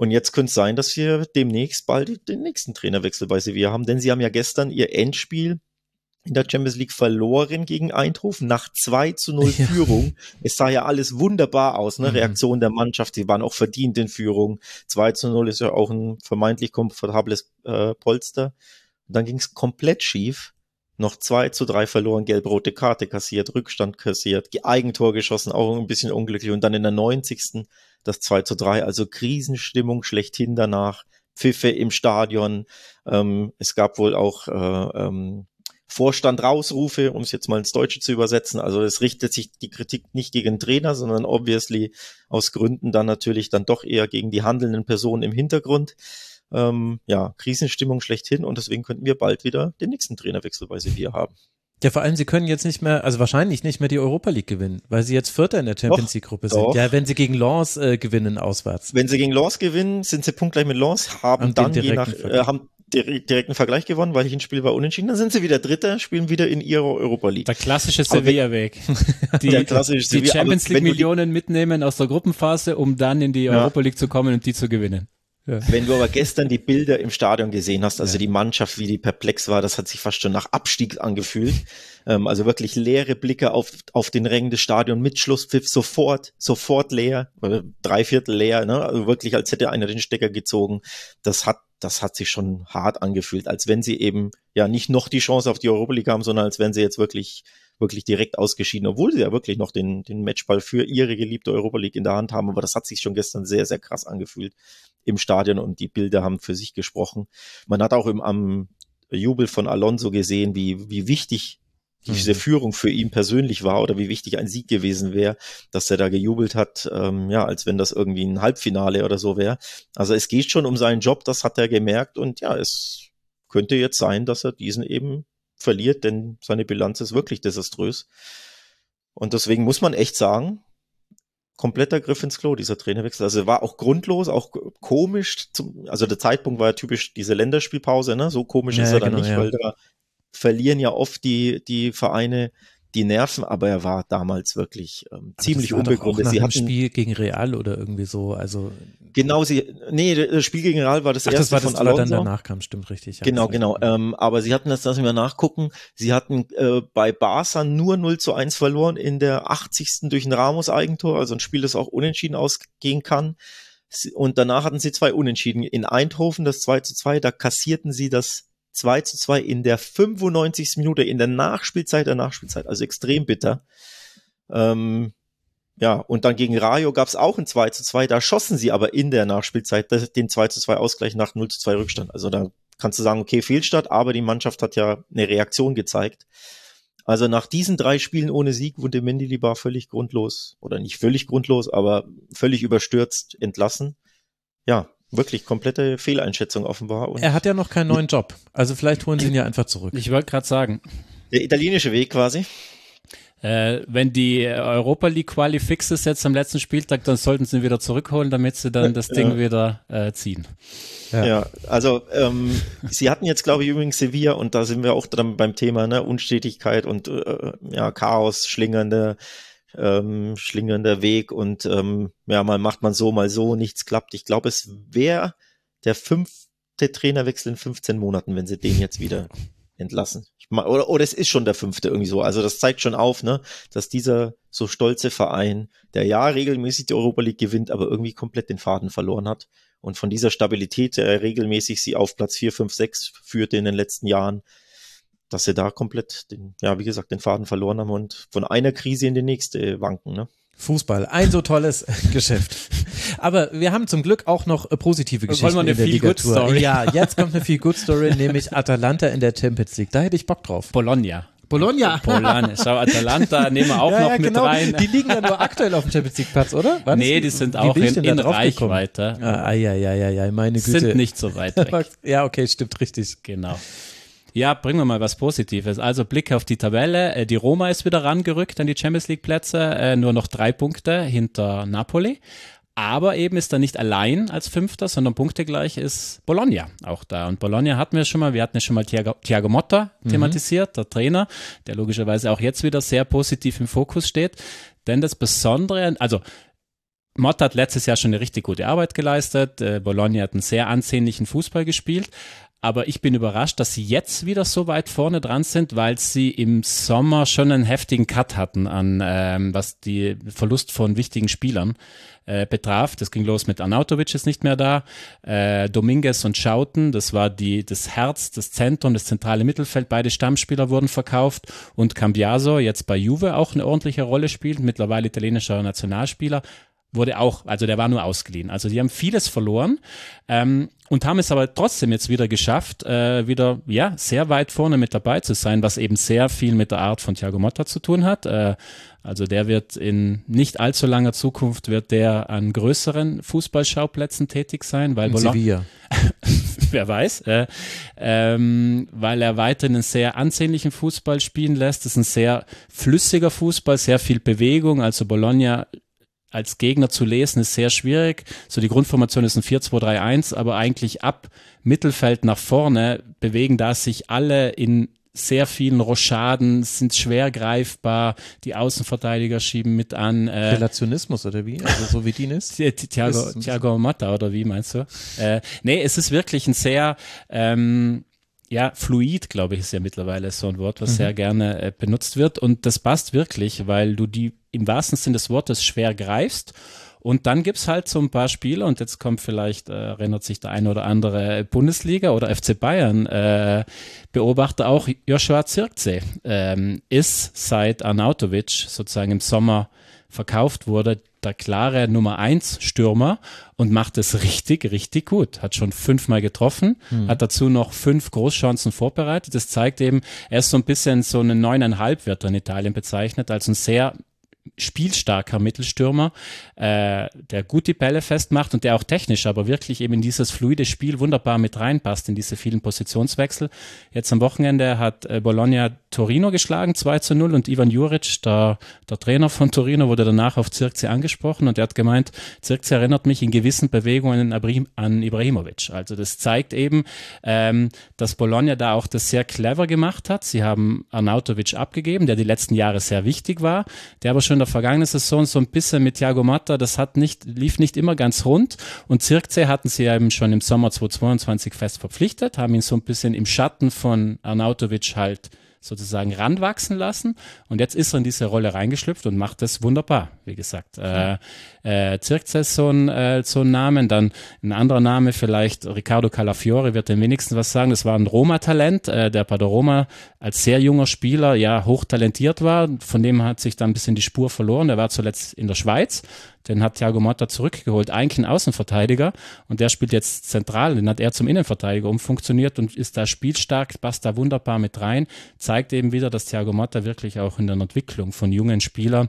Und jetzt könnte es sein, dass wir demnächst bald den nächsten Trainerwechsel bei Sevilla haben, denn sie haben ja gestern ihr Endspiel in der Champions League verloren gegen Eindhoven nach 2 zu 0 (laughs) ja. Führung. Es sah ja alles wunderbar aus, ne? Mhm. Reaktion der Mannschaft. Sie waren auch verdient in Führung. 2 zu 0 ist ja auch ein vermeintlich komfortables äh, Polster. Und dann ging es komplett schief. Noch 2 zu 3 verloren, gelb-rote Karte kassiert, Rückstand kassiert, Eigentor geschossen, auch ein bisschen unglücklich. Und dann in der 90 das 2 zu 3, also Krisenstimmung schlechthin danach, Pfiffe im Stadion. Ähm, es gab wohl auch äh, ähm, Vorstand rausrufe, um es jetzt mal ins Deutsche zu übersetzen. Also es richtet sich die Kritik nicht gegen den Trainer, sondern obviously aus Gründen dann natürlich dann doch eher gegen die handelnden Personen im Hintergrund. Ähm, ja, Krisenstimmung schlechthin und deswegen könnten wir bald wieder den nächsten Trainerwechsel bei Sevilla haben. Ja, vor allem, sie können jetzt nicht mehr, also wahrscheinlich nicht mehr die Europa League gewinnen, weil sie jetzt Vierter in der Champions League Gruppe sind. Doch. Ja, wenn sie gegen Lens äh, gewinnen auswärts. Wenn sie gegen Lens gewinnen, sind sie punktgleich mit Lens, haben und dann je nach, äh, haben direkten Vergleich gewonnen, weil ich ein Spiel war unentschieden. Dann sind sie wieder Dritter, spielen wieder in ihrer Europa League. Der klassische Sevilla-Weg. (laughs) Die, der klassische die Sevilla, Champions League Millionen mitnehmen aus der Gruppenphase, um dann in die ja. Europa League zu kommen und die zu gewinnen. Wenn du aber gestern die Bilder im Stadion gesehen hast, also ja. die Mannschaft, wie die perplex war, das hat sich fast schon nach Abstieg angefühlt. Ähm, also wirklich leere Blicke auf, auf den Rängen des Stadions mit Schlusspfiff sofort, sofort leer, oder drei Viertel leer, ne? Also wirklich, als hätte einer den Stecker gezogen. Das hat das hat sich schon hart angefühlt, als wenn sie eben ja nicht noch die Chance auf die Europa League haben, sondern als wenn sie jetzt wirklich wirklich direkt ausgeschieden, obwohl sie ja wirklich noch den, den Matchball für ihre geliebte Europa League in der Hand haben. Aber das hat sich schon gestern sehr, sehr krass angefühlt im Stadion und die Bilder haben für sich gesprochen. Man hat auch im, am Jubel von Alonso gesehen, wie, wie wichtig diese mhm. Führung für ihn persönlich war oder wie wichtig ein Sieg gewesen wäre, dass er da gejubelt hat, ähm, ja, als wenn das irgendwie ein Halbfinale oder so wäre. Also es geht schon um seinen Job, das hat er gemerkt und ja, es könnte jetzt sein, dass er diesen eben verliert, denn seine Bilanz ist wirklich desaströs. Und deswegen muss man echt sagen, kompletter Griff ins Klo, dieser Trainerwechsel. Also war auch grundlos, auch komisch. Zum, also der Zeitpunkt war ja typisch diese Länderspielpause, ne? So komisch ja, ist er dann genau, nicht, ja. weil da verlieren ja oft die, die Vereine die Nerven, aber er war damals wirklich ähm, ziemlich unbegründet. Sie hatten Spiel gegen Real oder irgendwie so, also genau sie, nee, das Spiel gegen Real war das Ach, erste das war das, von Alonso. dann danach kam, stimmt richtig. Ja, genau, genau. Ähm, aber sie hatten das, lassen wir nachgucken. Sie hatten äh, bei Barca nur 0 zu 1 verloren in der 80. durch ein Ramos-Eigentor, also ein Spiel, das auch unentschieden ausgehen kann. Und danach hatten sie zwei Unentschieden. In Eindhoven das 2 zu 2, da kassierten sie das 2 zu 2 in der 95. Minute, in der Nachspielzeit der Nachspielzeit, also extrem bitter. Ähm, ja, und dann gegen Rayo gab es auch ein 2 zu 2, da schossen sie aber in der Nachspielzeit den 2 zu 2 Ausgleich nach 0 zu 2 Rückstand. Also da kannst du sagen, okay, Fehlstart, aber die Mannschaft hat ja eine Reaktion gezeigt. Also nach diesen drei Spielen ohne Sieg wurde Mendilibar völlig grundlos, oder nicht völlig grundlos, aber völlig überstürzt entlassen. Ja, wirklich komplette Fehleinschätzung offenbar. Und er hat ja noch keinen neuen Job. Also vielleicht holen sie ihn ja einfach zurück. Ich wollte gerade sagen. Der italienische Weg quasi. Äh, wenn die Europa League Quali fix ist jetzt am letzten Spieltag, dann sollten sie ihn wieder zurückholen, damit sie dann das Ding ja. wieder äh, ziehen. Ja, ja also ähm, sie hatten jetzt, glaube ich, übrigens Sevilla und da sind wir auch dann beim Thema ne, Unstetigkeit und äh, ja Chaos, schlingernde ähm, schlingernder Weg und ähm, ja, mal macht man so, mal so, nichts klappt. Ich glaube, es wäre der fünfte Trainerwechsel in 15 Monaten, wenn sie den jetzt wieder entlassen. Oder, oder es ist schon der fünfte irgendwie so. Also das zeigt schon auf, ne, dass dieser so stolze Verein, der ja regelmäßig die Europa League gewinnt, aber irgendwie komplett den Faden verloren hat. Und von dieser Stabilität, der regelmäßig sie auf Platz 4, 5, 6 führte in den letzten Jahren, dass sie da komplett den, ja, wie gesagt, den Faden verloren haben und von einer Krise in die nächste wanken, ne? Fußball, ein so tolles (laughs) Geschäft. Aber wir haben zum Glück auch noch äh, positive Geschichten Wollen wir eine in der Feel Good Story? Ja, (laughs) jetzt kommt eine Feel Good Story, nämlich Atalanta in der Champions League. Da hätte ich Bock drauf. Bologna. Bologna. Bologna. Schau, Atalanta (laughs) nehmen wir auch ja, noch ja, mit genau. rein. Die liegen ja nur aktuell auf dem Champions League Platz, oder? War nee, die sind auch in, in Reichweite. Ah, ja, ja, ja, ja, meine Güte. Sind nicht so weit weg. ja, okay, stimmt richtig. Genau. Ja, bringen wir mal was Positives. Also Blick auf die Tabelle. Äh, die Roma ist wieder rangerückt an die Champions League Plätze, äh, nur noch drei Punkte hinter Napoli. Aber eben ist er nicht allein als Fünfter, sondern punktegleich ist Bologna auch da. Und Bologna hatten wir schon mal, wir hatten ja schon mal Thiago, Thiago Motta mhm. thematisiert, der Trainer, der logischerweise auch jetzt wieder sehr positiv im Fokus steht. Denn das Besondere, also Motta hat letztes Jahr schon eine richtig gute Arbeit geleistet. Äh, Bologna hat einen sehr ansehnlichen Fußball gespielt. Aber ich bin überrascht, dass sie jetzt wieder so weit vorne dran sind, weil sie im Sommer schon einen heftigen Cut hatten an ähm, was die Verlust von wichtigen Spielern äh, betraf. Das ging los mit Arnautovic ist nicht mehr da, äh, Dominguez und Schauten, das war die das Herz, das Zentrum, das zentrale Mittelfeld. Beide Stammspieler wurden verkauft und Cambiaso jetzt bei Juve auch eine ordentliche Rolle spielt, mittlerweile italienischer Nationalspieler wurde auch, also der war nur ausgeliehen. Also die haben vieles verloren ähm, und haben es aber trotzdem jetzt wieder geschafft, äh, wieder ja sehr weit vorne mit dabei zu sein, was eben sehr viel mit der Art von Thiago Motta zu tun hat. Äh, also der wird in nicht allzu langer Zukunft wird der an größeren Fußballschauplätzen tätig sein, weil Sevilla. (laughs) wer weiß, äh, ähm, weil er weiterhin einen sehr ansehnlichen Fußball spielen lässt. Das ist ein sehr flüssiger Fußball, sehr viel Bewegung. Also Bologna als Gegner zu lesen, ist sehr schwierig. So die Grundformation ist ein 4-2-3-1, aber eigentlich ab Mittelfeld nach vorne bewegen da sich alle in sehr vielen Rochaden, sind schwer greifbar, die Außenverteidiger schieben mit an. Äh, Relationismus oder wie? Also so wie (laughs) ist? Thiago, Thiago Motta oder wie meinst du? Äh, nee, es ist wirklich ein sehr ähm, ja, fluid, glaube ich, ist ja mittlerweile so ein Wort, was mhm. sehr gerne äh, benutzt wird. Und das passt wirklich, weil du die im wahrsten Sinne des Wortes schwer greifst Und dann gibt's halt so ein paar Spieler, und jetzt kommt vielleicht, äh, erinnert sich der eine oder andere Bundesliga oder FC Bayern äh, Beobachter auch, Joshua Zirkzee ähm, ist seit Arnautovic sozusagen im Sommer verkauft wurde, der klare Nummer eins Stürmer und macht es richtig, richtig gut. Hat schon fünfmal getroffen, mhm. hat dazu noch fünf Großchancen vorbereitet. Das zeigt eben, er ist so ein bisschen so eine neuneinhalb wird er in Italien bezeichnet, als ein sehr spielstarker Mittelstürmer, äh, der gut die Bälle festmacht und der auch technisch, aber wirklich eben in dieses fluide Spiel wunderbar mit reinpasst, in diese vielen Positionswechsel. Jetzt am Wochenende hat äh, Bologna Torino geschlagen, 2 zu 0 und Ivan Juric, der, der Trainer von Torino, wurde danach auf Zirkze angesprochen und er hat gemeint, Zirkze erinnert mich in gewissen Bewegungen an Ibrahimovic. Also das zeigt eben, ähm, dass Bologna da auch das sehr clever gemacht hat. Sie haben Arnautovic abgegeben, der die letzten Jahre sehr wichtig war, der aber schon in der vergangenen Saison so ein bisschen mit Thiago Motta, das hat nicht, lief nicht immer ganz rund. Und Zirkzee hatten sie eben schon im Sommer 2022 fest verpflichtet, haben ihn so ein bisschen im Schatten von Arnautovic halt sozusagen ranwachsen lassen. Und jetzt ist er in diese Rolle reingeschlüpft und macht das wunderbar, wie gesagt. Äh, äh, Zirkzee ist so ein, äh, so ein Name. Dann ein anderer Name, vielleicht Riccardo Calafiore wird den wenigsten was sagen. Das war ein Roma-Talent, äh, der bei der Roma als sehr junger Spieler ja hochtalentiert war. Von dem hat sich dann ein bisschen die Spur verloren. Er war zuletzt in der Schweiz, den hat Thiago Motta zurückgeholt, eigentlich ein Außenverteidiger und der spielt jetzt zentral, den hat er zum Innenverteidiger umfunktioniert und ist da spielstark, passt da wunderbar mit rein, zeigt eben wieder, dass Thiago Motta wirklich auch in der Entwicklung von jungen Spielern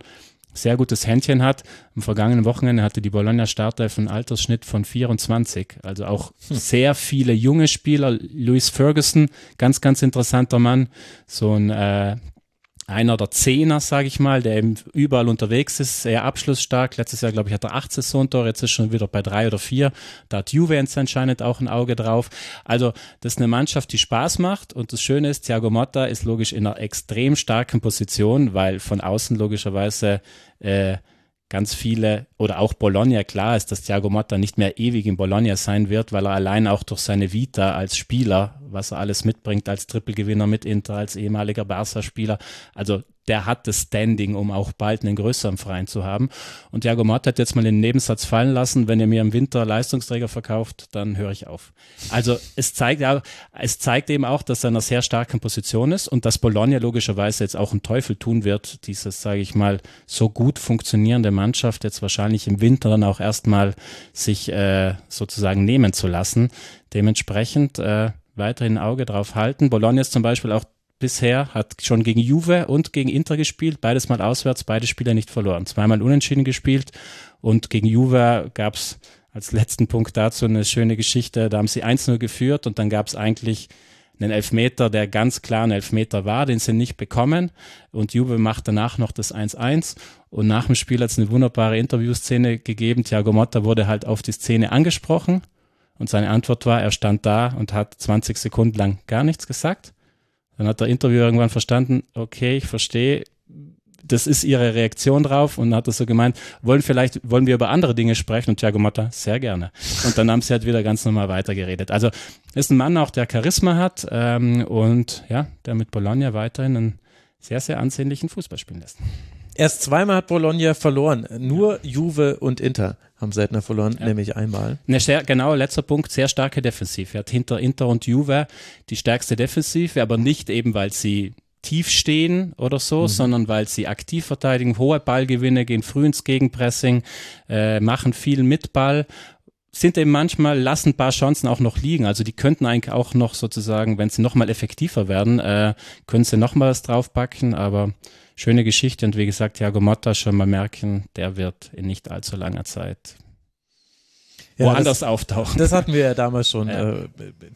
sehr gutes Händchen hat. Am vergangenen Wochenende hatte die Bologna Startelf einen Altersschnitt von 24. Also auch hm. sehr viele junge Spieler. Louis Ferguson, ganz, ganz interessanter Mann. So ein äh, einer der Zehner, sage ich mal, der eben überall unterwegs ist, sehr abschlussstark. Letztes Jahr, glaube ich, hat er acht Saisontore, jetzt ist schon wieder bei drei oder vier. Da hat Juventus anscheinend auch ein Auge drauf. Also das ist eine Mannschaft, die Spaß macht und das Schöne ist, Thiago Motta ist logisch in einer extrem starken Position, weil von außen logischerweise äh, ganz viele oder auch Bologna klar ist, dass Thiago Motta nicht mehr ewig in Bologna sein wird, weil er allein auch durch seine Vita als Spieler, was er alles mitbringt, als Trippelgewinner mit Inter, als ehemaliger Barca-Spieler, also der hat das Standing, um auch bald einen größeren Verein zu haben. Und Thiago Motta hat jetzt mal den Nebensatz fallen lassen, wenn ihr mir im Winter Leistungsträger verkauft, dann höre ich auf. Also es zeigt, es zeigt eben auch, dass er in einer sehr starken Position ist und dass Bologna logischerweise jetzt auch einen Teufel tun wird, dieses, sage ich mal, so gut funktionierende Mannschaft jetzt wahrscheinlich im Winter dann auch erstmal sich äh, sozusagen nehmen zu lassen. Dementsprechend äh, weiterhin Auge drauf halten. Bologna ist zum Beispiel auch bisher, hat schon gegen Juve und gegen Inter gespielt, beides mal auswärts, beide Spiele nicht verloren. Zweimal unentschieden gespielt und gegen Juve gab es als letzten Punkt dazu eine schöne Geschichte. Da haben sie 1-0 geführt und dann gab es eigentlich einen Elfmeter, der ganz klar ein Elfmeter war, den sie nicht bekommen. Und Juve macht danach noch das 1-1. Und nach dem Spiel hat es eine wunderbare Interviewszene gegeben. Thiago Motta wurde halt auf die Szene angesprochen. Und seine Antwort war, er stand da und hat 20 Sekunden lang gar nichts gesagt. Dann hat der Interviewer irgendwann verstanden, okay, ich verstehe, das ist ihre Reaktion drauf und hat das so gemeint, wollen vielleicht, wollen wir über andere Dinge sprechen? Und Thiago Motta, sehr gerne. Und dann haben sie halt wieder ganz normal weitergeredet. Also ist ein Mann auch, der Charisma hat ähm, und ja, der mit Bologna weiterhin einen sehr, sehr ansehnlichen Fußball spielen lässt. Erst zweimal hat Bologna verloren. Nur Juve und Inter haben seltener verloren, ja. nämlich einmal. Ne, sehr, genau, letzter Punkt, sehr starke Defensive. Er hat hinter Inter und Juve die stärkste Defensive, aber nicht eben, weil sie tief stehen oder so, mhm. sondern weil sie aktiv verteidigen, hohe Ballgewinne, gehen früh ins Gegenpressing, äh, machen viel mit Ball sind eben manchmal, lassen ein paar Chancen auch noch liegen. Also die könnten eigentlich auch noch sozusagen, wenn sie nochmal effektiver werden, äh, können sie nochmal was draufpacken, aber schöne Geschichte und wie gesagt, Thiago Motta schon mal merken, der wird in nicht allzu langer Zeit ja, woanders das, auftauchen. Das hatten wir ja damals schon ja. äh,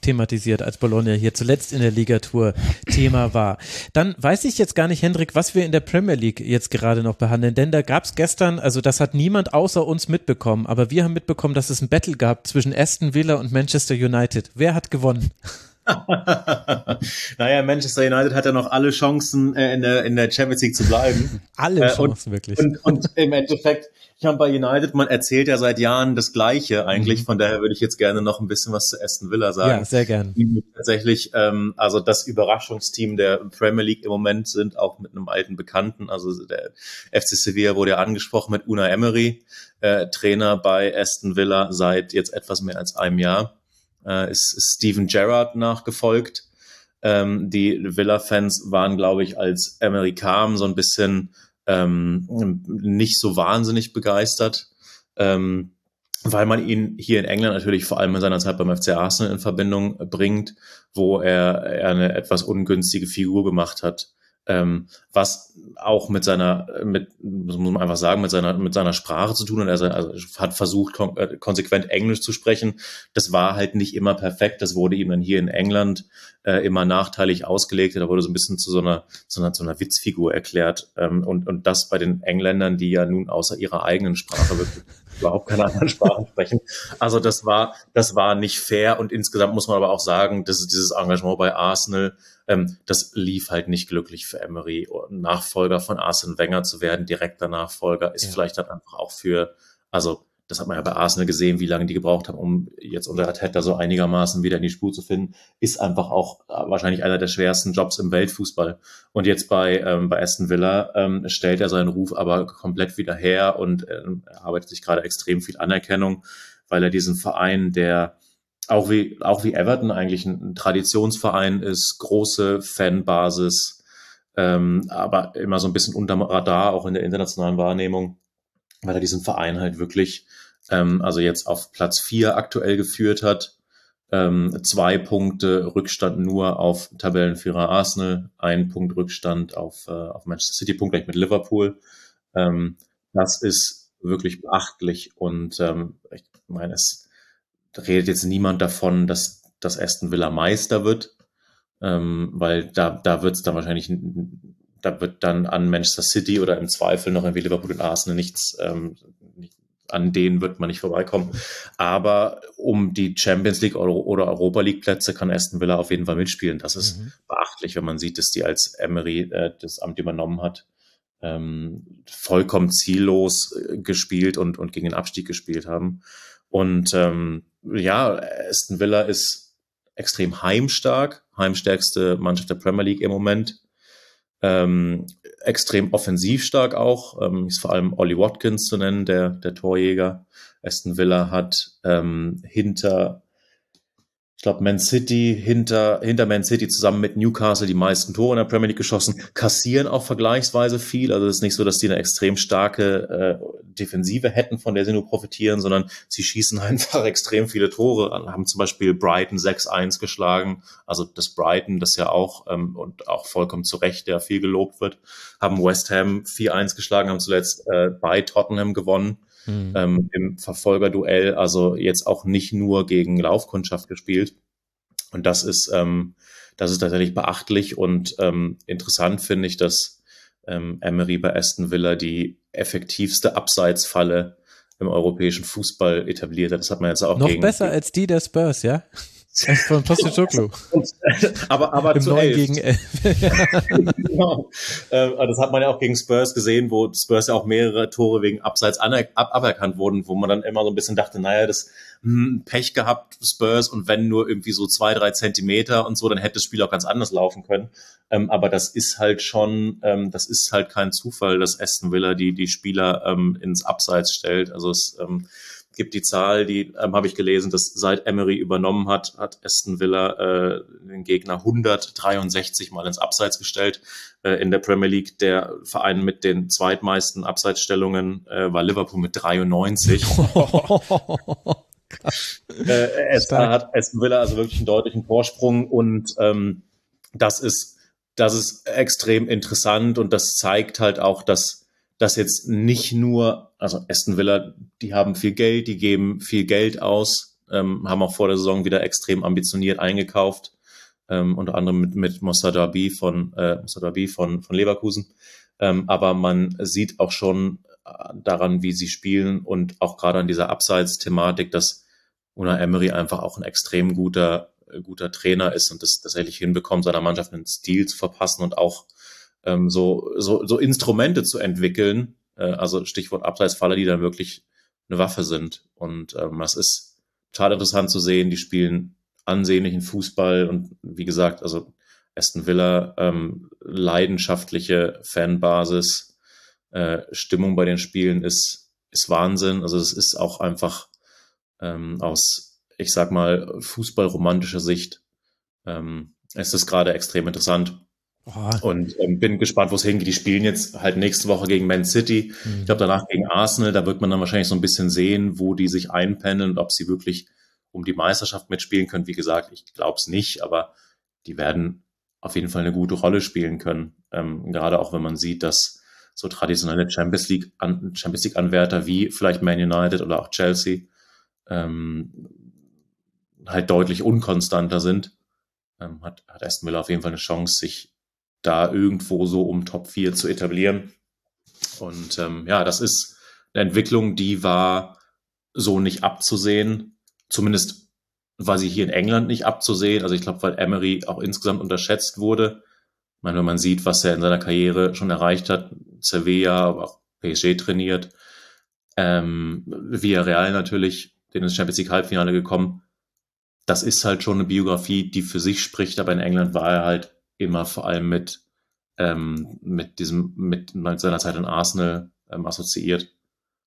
thematisiert, als Bologna hier zuletzt in der Ligatur Thema war. Dann weiß ich jetzt gar nicht, Hendrik, was wir in der Premier League jetzt gerade noch behandeln, denn da gab es gestern, also das hat niemand außer uns mitbekommen, aber wir haben mitbekommen, dass es ein Battle gab zwischen Aston Villa und Manchester United. Wer hat gewonnen? (laughs) naja, Manchester United hat ja noch alle Chancen, äh, in, der, in der Champions League zu bleiben. (laughs) Alle Äh, Chancen, und, wirklich. Und, und im Endeffekt, ich meine, bei United, man erzählt ja seit Jahren das Gleiche eigentlich. Von daher würde ich jetzt gerne noch ein bisschen was zu Aston Villa sagen. ja, sehr gern. die tatsächlich ähm, also das Überraschungsteam der Premier League im Moment sind, auch mit einem alten Bekannten. Also der FC Sevilla wurde ja angesprochen mit Una Emery, äh, Trainer bei Aston Villa seit jetzt etwas mehr als einem Jahr. Äh, ist, Steven Gerrard nachgefolgt. Ähm, die Villa-Fans waren, glaube ich, als Emery kam, so ein bisschen ähm, nicht so wahnsinnig begeistert. Ähm, weil man ihn hier in England natürlich vor allem in seiner Zeit beim FC Arsenal in Verbindung bringt, wo er, er eine etwas ungünstige Figur gemacht hat. Ähm, was auch mit seiner, mit, muss man einfach sagen, mit seiner, mit seiner Sprache zu tun hat. Also, also hat versucht, kon äh, konsequent Englisch zu sprechen. Das war halt nicht immer perfekt. Das wurde ihm dann hier in England äh, immer nachteilig ausgelegt. Da wurde so ein bisschen zu so einer, so einer, so einer Witzfigur erklärt. Ähm, und, und das bei den Engländern, die ja nun außer ihrer eigenen Sprache wirklich überhaupt keine anderen (laughs) Sprachen sprechen. Also das war, das war nicht fair und insgesamt muss man aber auch sagen, dass dieses Engagement bei Arsenal, ähm, das lief halt nicht glücklich für Emery. Nachfolger von Arsene Wenger zu werden, direkter Nachfolger, ist Ja. vielleicht dann einfach auch für, also das hat man ja bei Arsenal gesehen, wie lange die gebraucht haben, um jetzt unter Arteta so einigermaßen wieder in die Spur zu finden, ist einfach auch äh, wahrscheinlich einer der schwersten Jobs im Weltfußball. Und jetzt bei, ähm, bei Aston Villa ähm, stellt er seinen Ruf aber komplett wieder her und ähm, arbeitet sich gerade extrem viel Anerkennung, weil er diesen Verein, der auch wie, auch wie Everton eigentlich ein, ein Traditionsverein ist, große Fanbasis, ähm, aber immer so ein bisschen unterm Radar, auch in der internationalen Wahrnehmung, weil er diesen Verein halt wirklich, ähm, also jetzt auf Platz vier aktuell geführt hat. Ähm, zwei Punkte Rückstand nur auf Tabellenführer Arsenal, ein Punkt Rückstand auf, äh, auf Manchester City, punktgleich mit Liverpool. Ähm, das ist wirklich beachtlich und ähm, ich meine, es redet jetzt niemand davon, dass, dass Aston Villa Meister wird, ähm, weil da, da wird es dann wahrscheinlich, da wird dann an Manchester City oder im Zweifel noch irgendwie Liverpool und Arsenal nichts, ähm, nicht, an denen wird man nicht vorbeikommen. Aber um die Champions League oder Europa League Plätze kann Aston Villa auf jeden Fall mitspielen. Das ist Mhm. beachtlich, wenn man sieht, dass die als Emery äh, das Amt übernommen hat, ähm, vollkommen ziellos äh, gespielt und, und gegen den Abstieg gespielt haben. Und ähm, ja, Aston Villa ist extrem heimstark, heimstärkste Mannschaft der Premier League im Moment. Ähm, extrem offensiv stark auch. Ähm, ist vor allem Ollie Watkins zu nennen, der, der Torjäger. Aston Villa hat ähm, hinter, glaube, Man City, hinter, hinter Man City zusammen mit Newcastle die meisten Tore in der Premier League geschossen, kassieren auch vergleichsweise viel. Also es ist nicht so, dass die eine extrem starke äh, Defensive hätten, von der sie nur profitieren, sondern sie schießen (laughs) einfach extrem viele Tore. Haben zum Beispiel Brighton 6-1 geschlagen. Also das Brighton, das ja auch ähm, und auch vollkommen zu Recht, der viel gelobt wird, haben West Ham 4-1 geschlagen, haben zuletzt äh, bei Tottenham gewonnen Mhm. ähm, im Verfolgerduell, also jetzt auch nicht nur gegen Laufkundschaft gespielt. Und das ist, ähm, das ist tatsächlich beachtlich und ähm, interessant finde ich, dass ähm, Emery bei Aston Villa die effektivste Abseitsfalle im europäischen Fußball etabliert hat. Das hat man jetzt auch Noch gegen, besser als die der Spurs, ja? Als von Postecoglou. (laughs) aber, aber Im zu 9 elf. gegen 11. (laughs) genau. Ähm, das hat man ja auch gegen Spurs gesehen, wo Spurs ja auch mehrere Tore wegen Abseits aner ab aberkannt wurden, wo man dann immer so ein bisschen dachte, naja, das hm, Pech gehabt, Spurs, und wenn nur irgendwie so zwei, drei Zentimeter und so, dann hätte das Spiel auch ganz anders laufen können. Ähm, aber das ist halt schon, ähm, das ist halt kein Zufall, dass Aston Villa die, die Spieler ähm, ins Abseits stellt. Also es ähm, gibt die Zahl, die ähm, habe ich gelesen, dass seit Emery übernommen hat, hat Aston Villa äh, den Gegner 163 Mal ins Abseits gestellt. Äh, in der Premier League der Verein mit den zweitmeisten Abseitsstellungen äh, war Liverpool mit 93. (laughs) äh, hat Aston Villa also wirklich einen deutlichen Vorsprung und ähm, das ist das ist extrem interessant und das zeigt halt auch, dass das jetzt nicht nur, also Aston Villa, die haben viel Geld, die geben viel Geld aus, ähm, haben auch vor der Saison wieder extrem ambitioniert eingekauft, ähm, unter anderem mit, mit Mossadabi von, äh, Mossadabi von, von Leverkusen. Ähm, aber man sieht auch schon äh, daran, wie sie spielen und auch gerade an dieser Abseits-Thematik, dass Una Emery einfach auch ein extrem guter äh, guter Trainer ist und das tatsächlich hinbekommt, seiner Mannschaft einen Stil zu verpassen und auch ähm, so, so, so Instrumente zu entwickeln, äh, also Stichwort Abseitsfalle, die dann wirklich eine Waffe sind. Und ähm, das ist total interessant zu sehen. Die spielen ansehnlichen Fußball und wie gesagt, also Aston Villa, ähm, leidenschaftliche Fanbasis, äh, Stimmung bei den Spielen ist, ist Wahnsinn. Also es ist auch einfach ähm, aus, ich sag mal, fußballromantischer Sicht ähm, ist es gerade extrem interessant. Und ähm, bin gespannt, wo es hingeht. Die spielen jetzt halt nächste Woche gegen Man City. Mhm. Ich glaube, danach gegen Arsenal. Da wird man dann wahrscheinlich so ein bisschen sehen, wo die sich einpendeln und ob sie wirklich um die Meisterschaft mitspielen können. Wie gesagt, ich glaube es nicht, aber die werden auf jeden Fall eine gute Rolle spielen können. Ähm, gerade auch wenn man sieht, dass so traditionelle Champions League an, Champions League Anwärter wie vielleicht Man United oder auch Chelsea ähm, halt deutlich unkonstanter sind, ähm, hat, hat Aston Villa auf jeden Fall eine Chance, sich da irgendwo so um Top 4 zu etablieren. Und ähm, ja, das ist eine Entwicklung, die war so nicht abzusehen. Zumindest war sie hier in England nicht abzusehen. Also ich glaube, weil Emery auch insgesamt unterschätzt wurde. Ich meine, wenn man sieht, was er in seiner Karriere schon erreicht hat, Sevilla, aber auch PSG trainiert, ähm, Villarreal natürlich, den ins Champions League Halbfinale gekommen. Das ist halt schon eine Biografie, die für sich spricht, aber in England war er halt immer vor allem mit, ähm, mit diesem, mit seiner Zeit in Arsenal ähm, assoziiert.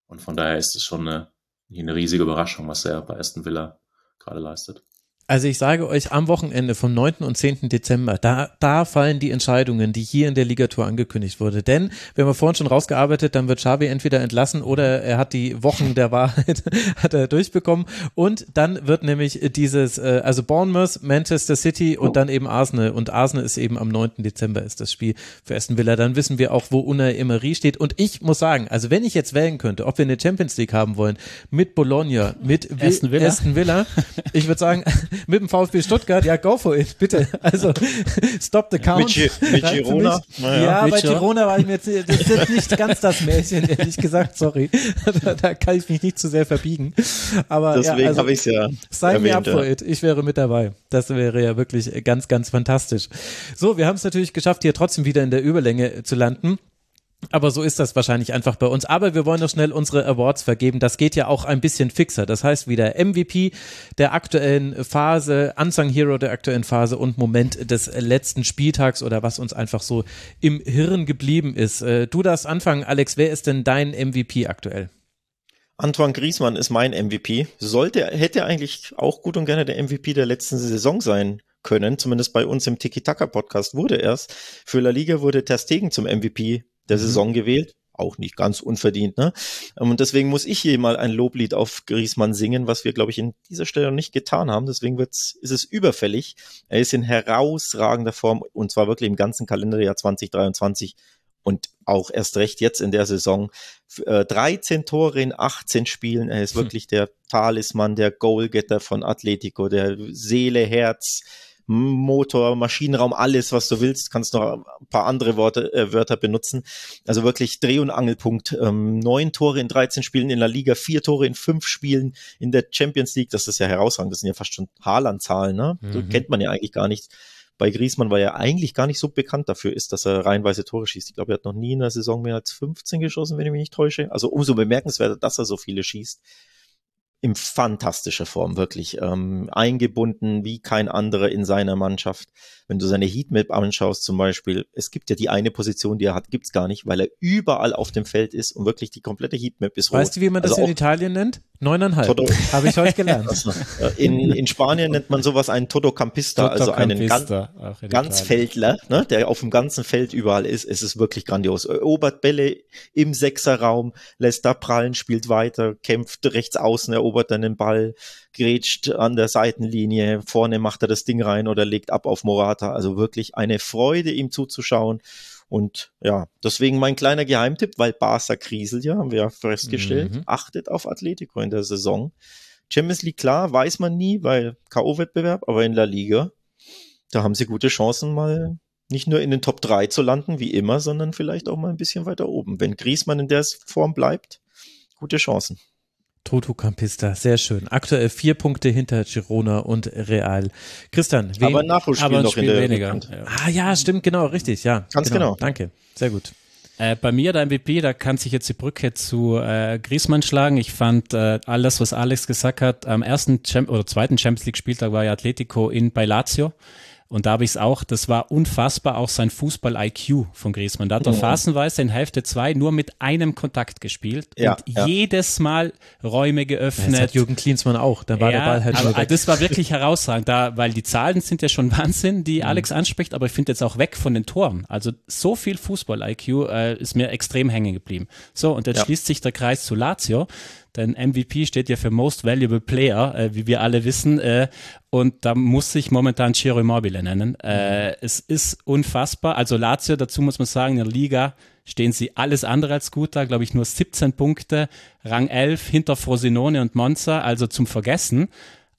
Und von daher ist es schon eine, eine riesige Überraschung, was er bei Aston Villa gerade leistet. Also ich sage euch, am Wochenende vom 9. und 10. Dezember, da, da fallen die Entscheidungen, die hier in der Ligatur angekündigt wurde. Denn, wir haben vorhin schon rausgearbeitet, dann wird Xavi entweder entlassen oder er hat die Wochen der Wahrheit (laughs) hat er durchbekommen. Und dann wird nämlich dieses, äh, also Bournemouth, Manchester City und dann eben Arsenal. Und Arsenal ist eben am 9. Dezember ist das Spiel für Aston Villa. Dann wissen wir auch, wo Unai Emery steht. Und ich muss sagen, also wenn ich jetzt wählen könnte, ob wir eine Champions League haben wollen, mit Bologna, mit Aston Villa, Aston Villa ich würde sagen, (laughs) mit dem VfB Stuttgart, ja, go for it, bitte. Also, (laughs) stop the count. Mit, mit Girona? Ja, ja bei Girona war ich mir jetzt, das ist jetzt nicht ganz das Märchen, ehrlich gesagt, sorry. (laughs) Da, da kann ich mich nicht zu sehr verbiegen. Aber Deswegen ja, also, habe ich es ja Sign me up for it. Ich wäre mit dabei. Das wäre ja wirklich ganz, ganz fantastisch. So, wir haben es natürlich geschafft, hier trotzdem wieder in der Überlänge zu landen. Aber so ist das wahrscheinlich einfach bei uns. Aber wir wollen noch schnell unsere Awards vergeben. Das geht ja auch ein bisschen fixer. Das heißt wieder MVP der aktuellen Phase, Unsung Hero der aktuellen Phase und Moment des letzten Spieltags oder was uns einfach so im Hirn geblieben ist. Äh, du darfst anfangen, Alex. Wer ist denn dein MVP aktuell? Antoine Griezmann ist mein MVP. Sollte, hätte eigentlich auch gut und gerne der MVP der letzten Saison sein können. Zumindest bei uns im Tiki-Taka-Podcast wurde erst. Für La Liga wurde Ter Stegen zum MVP der mhm. Saison gewählt. Auch nicht ganz unverdient, ne? Und deswegen muss ich hier mal ein Loblied auf Griesmann singen, was wir, glaube ich, in dieser Stelle noch nicht getan haben. Deswegen wird's, ist es überfällig. Er ist in herausragender Form und zwar wirklich im ganzen Kalenderjahr 2023 und auch erst recht jetzt in der Saison. 13 äh, Tore in 18 Spielen. Er ist hm. wirklich der Talisman, der Goalgetter von Atletico, der Seele, Herz, Motor, Maschinenraum, alles, was du willst, kannst noch ein paar andere Worte, äh, Wörter benutzen. Also wirklich Dreh- und Angelpunkt. Ähm, neun Tore in 13 Spielen in der Liga, vier Tore in fünf Spielen in der Champions League. Das ist ja herausragend. Das sind ja fast schon Haaland-Zahlen, ne? Mhm. So kennt man ja eigentlich gar nicht. Bei Griesmann war er eigentlich gar nicht so bekannt dafür ist, dass er reihenweise Tore schießt. Ich glaube, er hat noch nie in der Saison mehr als 15 geschossen, wenn ich mich nicht täusche. Also umso bemerkenswerter, dass er so viele schießt in fantastischer Form, wirklich ähm, eingebunden wie kein anderer in seiner Mannschaft. Wenn du seine Heatmap anschaust zum Beispiel, es gibt ja die eine Position, die er hat, gibt's gar nicht, weil er überall auf dem Feld ist und wirklich die komplette Heatmap ist rot. Weißt du, wie man das also in Italien nennt? Neuneinhalb. Habe ich heute gelernt. (laughs) in, in Spanien nennt man sowas einen Todo Campista, also einen ganz, Ganzfeldler, ne, der auf dem ganzen Feld überall ist. Es ist wirklich grandios. Erobert Bälle im Sechserraum, lässt da prallen, spielt weiter, kämpft rechts außen, erobert dann den Ball, grätscht an der Seitenlinie, vorne macht er das Ding rein oder legt ab auf Morata. Also wirklich eine Freude, ihm zuzuschauen. Und ja, deswegen mein kleiner Geheimtipp, weil Barca kriselt ja, haben wir ja festgestellt, mhm. achtet auf Atletico in der Saison. Champions League, klar, weiß man nie, weil K.O.-Wettbewerb, aber in La Liga, da haben sie gute Chancen, mal nicht nur in den Top 3 zu landen, wie immer, sondern vielleicht auch mal ein bisschen weiter oben. Wenn Griesmann in der Form bleibt, gute Chancen. Toto Campista, sehr schön. Aktuell vier Punkte hinter Girona und Real. Christian, wen, Aber ein Nachholspiel aber noch in Spiel der weniger. Ja. Ah ja, stimmt, genau, richtig, ja. Ganz genau. Danke, sehr gut. Äh, bei mir der MVP, da kann sich jetzt die Brücke zu äh, Griezmann schlagen. Ich fand äh, alles, was Alex gesagt hat, am ersten Champ oder zweiten Champions League Spieltag war ja Atletico in bei Lazio. Und da habe ich es auch, das war unfassbar, auch sein Fußball-IQ von Griezmann. Da hat er phasenweise in Hälfte zwei nur mit einem Kontakt gespielt Ja, und ja. jedes Mal Räume Das geöffnet. hat Jürgen Klinsmann auch, da war der Ball halt aber. Das war wirklich herausragend, da, weil die Zahlen sind ja schon (laughs) Wahnsinn, die Mhm. Alex anspricht, aber ich finde jetzt auch weg von den Toren. Also so viel Fußball-IQ äh, ist mir extrem hängen geblieben. So, und jetzt Ja. schließt sich der Kreis zu Lazio. Denn MVP steht ja für Most Valuable Player, äh, wie wir alle wissen. Äh, und da muss sich momentan Ciro Immobile nennen. Äh, es ist unfassbar. Also Lazio, dazu muss man sagen, in der Liga stehen sie alles andere als gut da. Glaube ich nur 17 Punkte, Rang 11 hinter Frosinone und Monza, also zum Vergessen.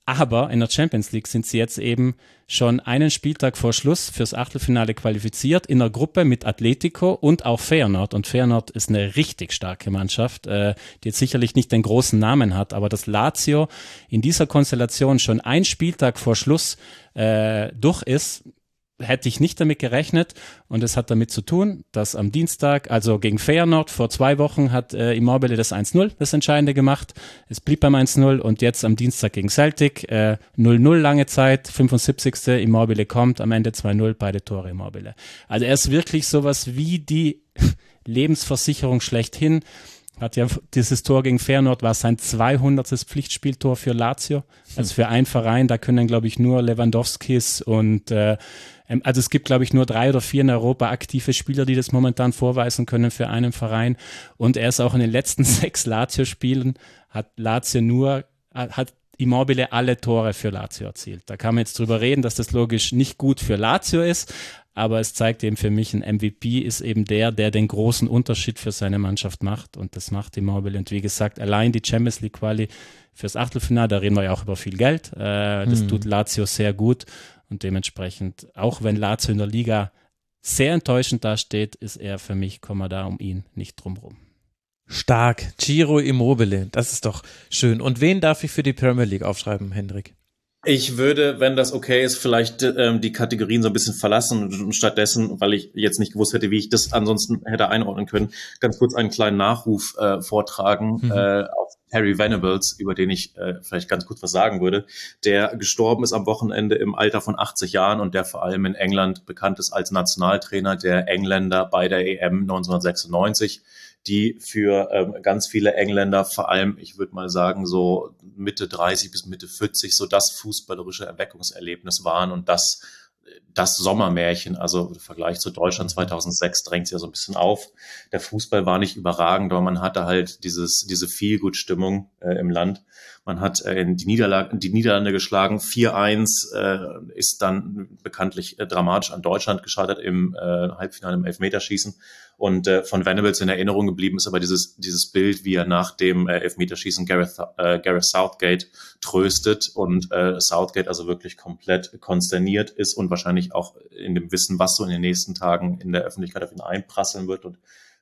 Aber in der Champions League sind sie jetzt eben schon einen Spieltag vor Schluss fürs Achtelfinale qualifiziert in der Gruppe mit Atletico und auch Feyenoord. Und Feyenoord ist eine richtig starke Mannschaft, äh, die jetzt sicherlich nicht den großen Namen hat, aber dass Lazio in dieser Konstellation schon ein Spieltag vor Schluss äh, durch ist, hätte ich nicht damit gerechnet und es hat damit zu tun, dass am Dienstag, also gegen Feyenoord vor zwei Wochen hat äh, Immobile das 1-0, das Entscheidende gemacht. Es blieb beim 1-0 und jetzt am Dienstag gegen Celtic äh, 0-0 lange Zeit, 75. Immobile kommt, am Ende 2-0, beide Tore Immobile. Also er ist wirklich sowas wie die (laughs) Lebensversicherung schlechthin. Hat ja dieses Tor gegen Feyenoord war sein 200. Pflichtspieltor für Lazio. Also für einen Verein, da können glaube ich nur Lewandowskis und äh, also es gibt glaube ich nur drei oder vier in Europa aktive Spieler, die das momentan vorweisen können für einen Verein. Und er ist auch in den letzten (laughs) sechs Lazio-Spielen hat Lazio nur hat Immobile alle Tore für Lazio erzielt. Da kann man jetzt drüber reden, dass das logisch nicht gut für Lazio ist, aber es zeigt eben für mich, ein MVP ist eben der, der den großen Unterschied für seine Mannschaft macht und das macht Immobile. Und wie gesagt, allein die Champions League Quali fürs Achtelfinale, da reden wir ja auch über viel Geld. Äh, das tut Lazio sehr gut und dementsprechend, auch wenn Lazio in der Liga sehr enttäuschend dasteht, ist er für mich, komme da um ihn nicht drumrum. Stark. Giro Immobile, das ist doch schön. Und wen darf ich für die Premier League aufschreiben, Hendrik? Ich würde, wenn das okay ist, vielleicht ähm, die Kategorien so ein bisschen verlassen und, stattdessen, weil ich jetzt nicht gewusst hätte, wie ich das ansonsten hätte einordnen können, ganz kurz einen kleinen Nachruf äh, vortragen Mhm. äh, auf Harry Venables, über den ich äh, vielleicht ganz kurz was sagen würde, der gestorben ist am Wochenende im Alter von 80 Jahren und der vor allem in England bekannt ist als Nationaltrainer der Engländer bei der EM 1996 die für ähm, ganz viele Engländer, vor allem, ich würde mal sagen, so Mitte 30 bis Mitte 40, so das fußballerische Erweckungserlebnis waren und das, das Sommermärchen, also im Vergleich zu Deutschland 2006 drängt es ja so ein bisschen auf. Der Fußball war nicht überragend, aber man hatte halt dieses, diese Feelgood-Stimmung äh, im Land. Man hat äh, die, Niederlage, die Niederlande geschlagen. 4-1 äh, ist dann bekanntlich äh, dramatisch an Deutschland gescheitert im äh, Halbfinale im Elfmeterschießen. Und äh, von Venables in Erinnerung geblieben ist aber dieses, dieses Bild, wie er nach dem äh, Elfmeterschießen Gareth, äh, Gareth Southgate tröstet und äh, Southgate also wirklich komplett konsterniert ist und wahrscheinlich auch in dem Wissen, was so in den nächsten Tagen in der Öffentlichkeit auf ihn einprasseln wird. Und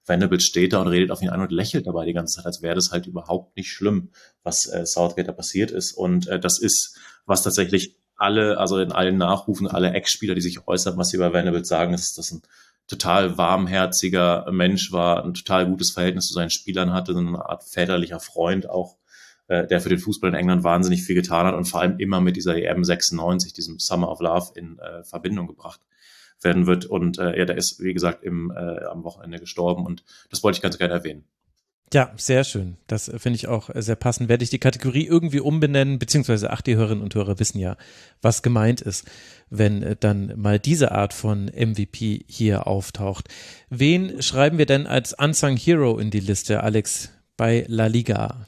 Venables steht da und redet auf ihn ein und lächelt dabei die ganze Zeit, als wäre das halt überhaupt nicht schlimm, was äh, Southgate da passiert ist. Und äh, das ist, was tatsächlich alle, also in allen Nachrufen, alle Ex-Spieler, die sich äußern, was sie über Venables sagen, ist, dass ein total warmherziger Mensch war, ein total gutes Verhältnis zu seinen Spielern hatte, so eine Art väterlicher Freund auch, äh, der für den Fußball in England wahnsinnig viel getan hat und vor allem immer mit dieser EM 96, diesem Summer of Love in äh, Verbindung gebracht werden wird. Und äh, ja, der ist, wie gesagt, im, äh, am Wochenende gestorben und das wollte ich ganz gerne erwähnen. Ja, sehr schön. Das äh, finde ich auch äh, sehr passend. Werde ich die Kategorie irgendwie umbenennen, beziehungsweise ach, die Hörerinnen und Hörer wissen ja, was gemeint ist, wenn äh, dann mal diese Art von MVP hier auftaucht. Wen schreiben wir denn als Unsung Hero in die Liste, Alex, bei La Liga?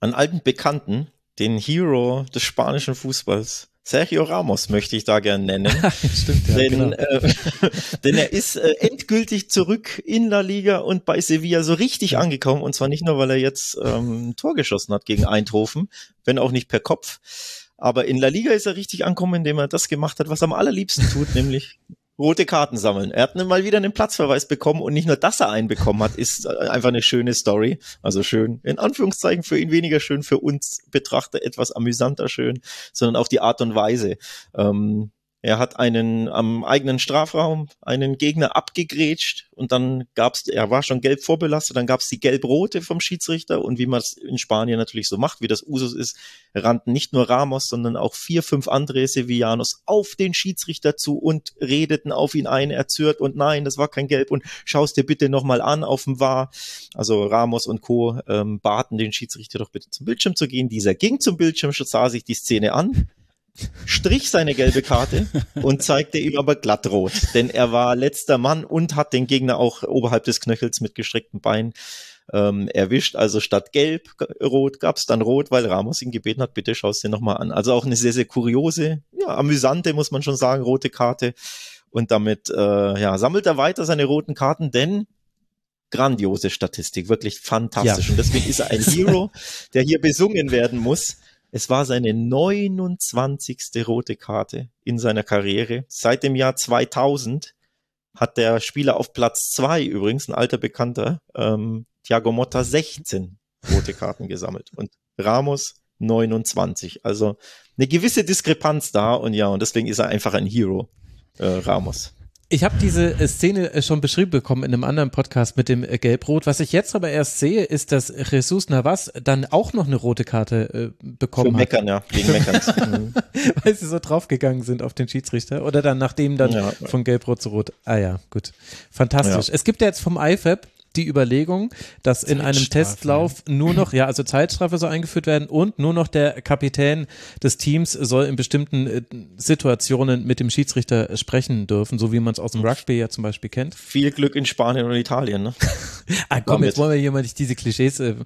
Einen alten Bekannten, den Hero des spanischen Fußballs, Sergio Ramos möchte ich da gern nennen. (laughs) Stimmt, ja, denn, genau. äh, (laughs) denn er ist äh, endgültig zurück in La Liga und bei Sevilla so richtig angekommen. Und zwar nicht nur, weil er jetzt ähm, ein Tor geschossen hat gegen Eindhoven, wenn auch nicht per Kopf. Aber in La Liga ist er richtig angekommen, indem er das gemacht hat, was er am allerliebsten tut, (laughs) nämlich rote Karten sammeln. Er hat mal wieder einen Platzverweis bekommen und nicht nur, dass er einen bekommen hat, ist einfach eine schöne Story. Also schön, in Anführungszeichen für ihn weniger schön, für uns Betrachter etwas amüsanter schön, sondern auch die Art und Weise. Ähm, er hat einen am eigenen Strafraum einen Gegner abgegrätscht und dann gab's, er war schon gelb vorbelastet, dann gab's die gelb-rote vom Schiedsrichter und wie man es in Spanien natürlich so macht, wie das Usus ist, rannten nicht nur Ramos, sondern auch vier, fünf andere Sevillanos auf den Schiedsrichter zu und redeten auf ihn ein, erzürnt und nein, das war kein Gelb und schaust dir bitte nochmal an auf dem War. Also Ramos und Co. Ähm, baten den Schiedsrichter doch bitte zum Bildschirm zu gehen. Dieser ging zum Bildschirm, sah sich die Szene an strich seine gelbe Karte und zeigte ihm aber glatt rot, denn er war letzter Mann und hat den Gegner auch oberhalb des Knöchels mit gestreckten Beinen ähm, erwischt. Also statt gelb, rot gab's dann rot, weil Ramos ihn gebeten hat, bitte schaust dir nochmal an. Also auch eine sehr, sehr kuriose, ja, amüsante, muss man schon sagen, rote Karte. Und damit äh, ja, sammelt er weiter seine roten Karten, denn grandiose Statistik, wirklich fantastisch. Ja. Und deswegen ist er ein Hero, der hier besungen werden muss. Es war seine 29. rote Karte in seiner Karriere. Seit dem Jahr 2000 hat der Spieler auf Platz zwei übrigens, ein alter Bekannter, ähm, Thiago Motta 16 rote Karten gesammelt und Ramos 29. Also eine gewisse Diskrepanz da und ja, und deswegen ist er einfach ein Hero, äh, Ramos. Ich habe diese äh, Szene äh, schon beschrieben bekommen in einem anderen Podcast mit dem äh, Gelbrot. Was ich jetzt aber erst sehe, ist, dass Jesus Navas dann auch noch eine rote Karte äh, bekommen Für Meckern, hat. ja, gegen Meckern. (laughs) Weil sie so draufgegangen sind auf den Schiedsrichter. Oder dann nachdem dann ja. von Gelbrot zu Rot. Ah ja, gut. Fantastisch. Ja. Es gibt ja jetzt vom IFAB die Überlegung, dass in einem Testlauf nur noch, ja, also Zeitstrafe soll eingeführt werden und nur noch der Kapitän des Teams soll in bestimmten äh, Situationen mit dem Schiedsrichter sprechen dürfen, so wie man es aus dem Rugby ja zum Beispiel kennt. Viel Glück in Spanien und Italien, ne? (laughs) ah, komm, jetzt wollen wir hier mal nicht diese Klischees äh,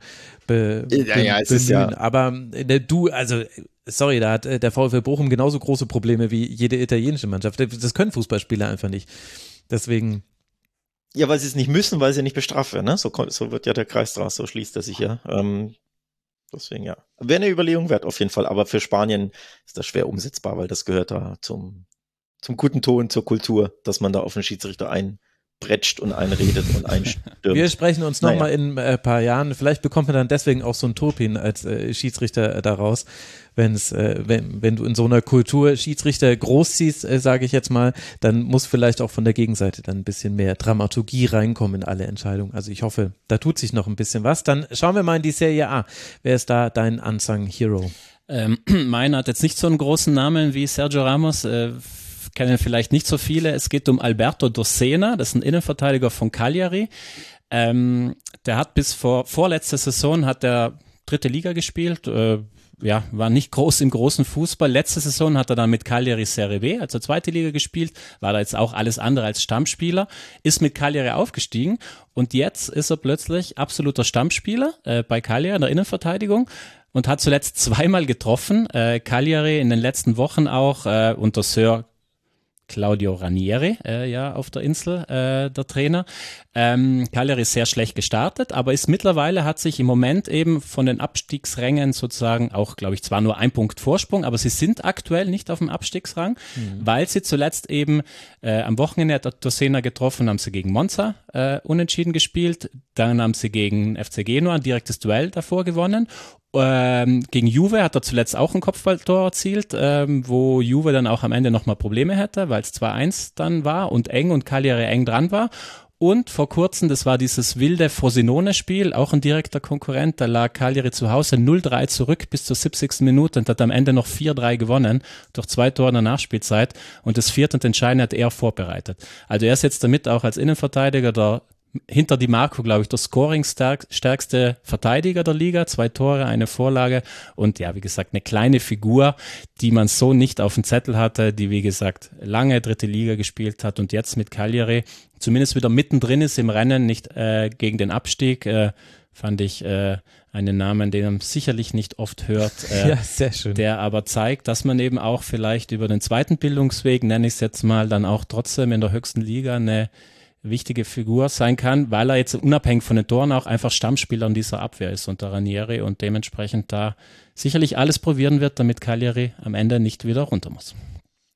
be, ja, ja, es ist ja. Aber äh, du, also sorry, da hat äh, der VfL Bochum genauso große Probleme wie jede italienische Mannschaft. Das können Fußballspieler einfach nicht. Deswegen ja, weil sie es nicht müssen, weil sie nicht bestraft werden. Ne? So, so wird ja der Kreis draus, so schließt er sich ja. Ähm, deswegen ja. Wäre eine Überlegung wert auf jeden Fall, aber für Spanien ist das schwer umsetzbar, weil das gehört da zum, zum guten Ton, zur Kultur, dass man da auf den Schiedsrichter ein, bretscht und einredet und einstürmt. Wir sprechen uns nochmal naja. in ein äh, paar Jahren. Vielleicht bekommt man dann deswegen auch so ein Turpin als äh, Schiedsrichter äh, daraus, wenn's, äh, wenn, wenn du in so einer Kultur Schiedsrichter großziehst, äh, sage ich jetzt mal, dann muss vielleicht auch von der Gegenseite dann ein bisschen mehr Dramaturgie reinkommen in alle Entscheidungen. Also ich hoffe, da tut sich noch ein bisschen was. Dann schauen wir mal in die Serie A. Wer ist da dein Unsung Hero? Ähm, (clears throat) meiner hat jetzt nicht so einen großen Namen wie Sergio Ramos. Äh, kennen vielleicht nicht so viele. Es geht um Alberto Dossena, das ist ein Innenverteidiger von Cagliari. Ähm, der hat bis vor vorletzter Saison hat der dritte Liga gespielt. Äh, ja, war nicht groß im großen Fußball. Letzte Saison hat er dann mit Cagliari Serie B, also zweite Liga gespielt, war da jetzt auch alles andere als Stammspieler, ist mit Cagliari aufgestiegen und jetzt ist er plötzlich absoluter Stammspieler äh, bei Cagliari in der Innenverteidigung und hat zuletzt zweimal getroffen. Äh, Cagliari in den letzten Wochen auch äh, unter Sir Claudio Ranieri, äh, ja, auf der Insel, äh, der Trainer. Ähm, Cagliari ist sehr schlecht gestartet, aber ist mittlerweile, hat sich im Moment eben von den Abstiegsrängen sozusagen auch, glaube ich, zwar nur ein Punkt Vorsprung, aber sie sind aktuell nicht auf dem Abstiegsrang, mhm. weil sie zuletzt eben äh, am Wochenende hat Dorsena getroffen, haben sie gegen Monza äh, unentschieden gespielt, dann haben sie gegen FC Genua ein direktes Duell davor gewonnen ähm, gegen Juve hat er zuletzt auch ein Kopfballtor erzielt, ähm, wo Juve dann auch am Ende nochmal Probleme hätte, weil es 2-1 dann war und eng und Cagliari eng dran war. Und vor kurzem, das war dieses wilde Frosinone-Spiel, auch ein direkter Konkurrent, da lag Cagliari zu Hause 0-3 zurück bis zur 70. Minute und hat am Ende noch 4-3 gewonnen, durch zwei Tore in der Nachspielzeit. Und das vierte und entscheidende hat er vorbereitet. Also er ist jetzt damit auch als Innenverteidiger der hinter Di Marco, glaube ich, der scoring-stärkste Verteidiger der Liga. Zwei Tore, eine Vorlage und ja, wie gesagt, eine kleine Figur, die man so nicht auf dem Zettel hatte, die, wie gesagt, lange dritte Liga gespielt hat und jetzt mit Cagliari zumindest wieder mittendrin ist im Rennen, nicht äh, gegen den Abstieg. Äh, fand ich äh, einen Namen, den man sicherlich nicht oft hört, äh, (laughs) ja, sehr schön. der aber zeigt, dass man eben auch vielleicht über den zweiten Bildungsweg, nenne ich es jetzt mal, dann auch trotzdem in der höchsten Liga eine wichtige Figur sein kann, weil er jetzt unabhängig von den Toren auch einfach Stammspieler in dieser Abwehr ist unter Ranieri und dementsprechend da sicherlich alles probieren wird, damit Cagliari am Ende nicht wieder runter muss.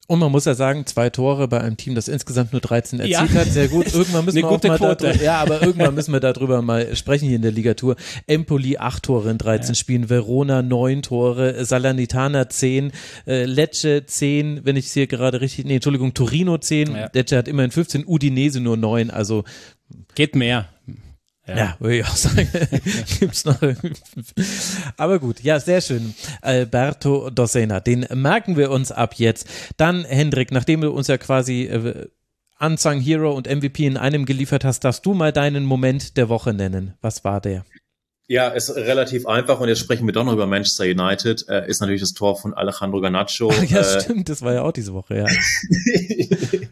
Und man muss ja sagen, zwei Tore bei einem Team, das insgesamt nur 13 erzielt Ja. hat, sehr gut. Irgendwann müssen wir auch mal darüber, ja, aber irgendwann müssen wir darüber mal sprechen hier in der Ligatur. Empoli acht Tore in 13 Spielen, Verona neun Tore, Salernitana zehn, äh, Lecce zehn, wenn ich es hier gerade richtig, nee, Entschuldigung, Torino zehn, Ja. Lecce hat immerhin 15, Udinese nur neun, also Geht mehr. Ja, würde ich auch sagen. (laughs) Gibt's noch. Aber gut, ja, sehr schön. Alberto Dossena, den merken wir uns ab jetzt. Dann, Hendrik, nachdem du uns ja quasi äh, Unsung Hero und MVP in einem geliefert hast, darfst du mal deinen Moment der Woche nennen. Was war der? Ja, ist relativ einfach und jetzt sprechen wir doch noch über Manchester United. Äh, ist natürlich das Tor von Alejandro Garnacho. (laughs) ja, äh, stimmt, das war ja auch diese Woche, ja. (laughs)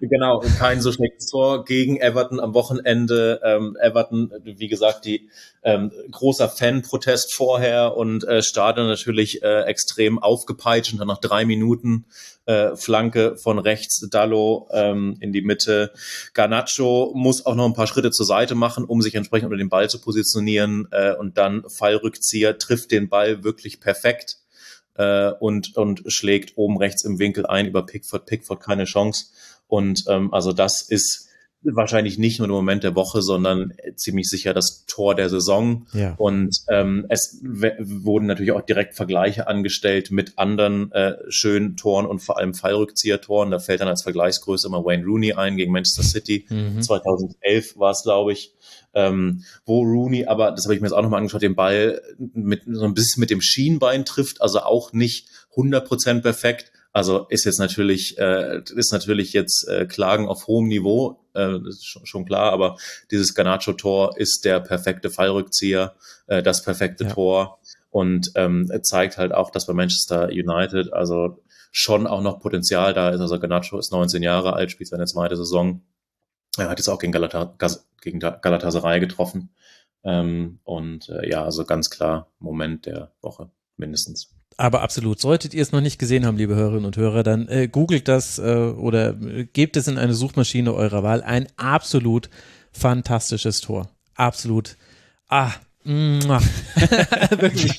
genau, kein so schlechtes Tor gegen Everton am Wochenende. Ähm, Everton, wie gesagt, die ähm, großer Fan-Protest vorher und äh, Stadion natürlich äh, extrem aufgepeitscht und dann nach drei Minuten äh, Flanke von rechts, Dallo ähm, in die Mitte. Garnacho muss auch noch ein paar Schritte zur Seite machen, um sich entsprechend unter den Ball zu positionieren äh, und dann Fallrückzieher, trifft den Ball wirklich perfekt äh, und, und schlägt oben rechts im Winkel ein über Pickford. Pickford keine Chance. Und ähm, also das ist wahrscheinlich nicht nur der Moment der Woche, sondern ziemlich sicher das Tor der Saison. Ja. Und ähm, es wurden natürlich auch direkt Vergleiche angestellt mit anderen äh, schönen Toren und vor allem Fallrückzieher-Toren. Da fällt dann als Vergleichsgröße immer Wayne Rooney ein gegen Manchester City. Mhm. 2011 war es, glaube ich, ähm, wo Rooney, aber das habe ich mir jetzt auch nochmal angeschaut, den Ball mit so ein bisschen mit dem Schienbein trifft, also auch nicht 100% perfekt. Also ist jetzt natürlich, äh, ist natürlich jetzt äh, Klagen auf hohem Niveau, äh, das ist schon, schon klar, aber dieses Garnacho-Tor ist der perfekte Fallrückzieher, äh, das perfekte Ja. Tor und ähm, zeigt halt auch, dass bei Manchester United also schon auch noch Potenzial da ist. Also Garnacho ist 19 Jahre alt, spielt seine zweite Saison. Er hat jetzt auch gegen, Galata, gegen Galatasaray getroffen. Ähm, und äh, ja, also ganz klar Moment der Woche mindestens. Aber absolut. Solltet ihr es noch nicht gesehen haben, liebe Hörerinnen und Hörer, dann äh, googelt das äh, oder äh, gebt es in eine Suchmaschine eurer Wahl. Ein absolut fantastisches Tor. Absolut. Ah. (laughs) wirklich,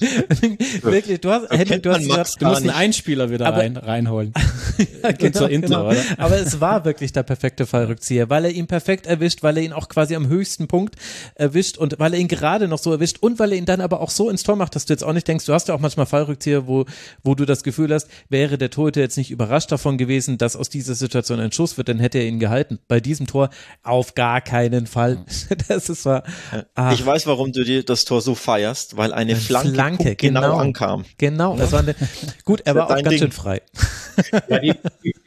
wirklich, du hast, Henning, du hast gesagt, Du musst einen Einspieler wieder Aber- rein, reinholen. (laughs) ja, genau, zur Intro, genau. oder? Aber es war wirklich der perfekte Fallrückzieher, weil er ihn perfekt erwischt, weil er ihn auch quasi am höchsten Punkt erwischt und weil er ihn gerade noch so erwischt und weil er ihn dann aber auch so ins Tor macht, dass du jetzt auch nicht denkst, du hast ja auch manchmal Fallrückzieher, wo, wo du das Gefühl hast, wäre der Torhüter jetzt nicht überrascht davon gewesen, dass aus dieser Situation ein Schuss wird, dann hätte er ihn gehalten. Bei diesem Tor auf gar keinen Fall. (laughs) Das ist war, ach, Ich weiß, warum du dir das Tor so feierst, weil eine Eine Flanke, Flanke, punktgenau genau. ankam. genau, das war eine, gut, er war auch ganz Ding. schön frei. (laughs) Ja, die,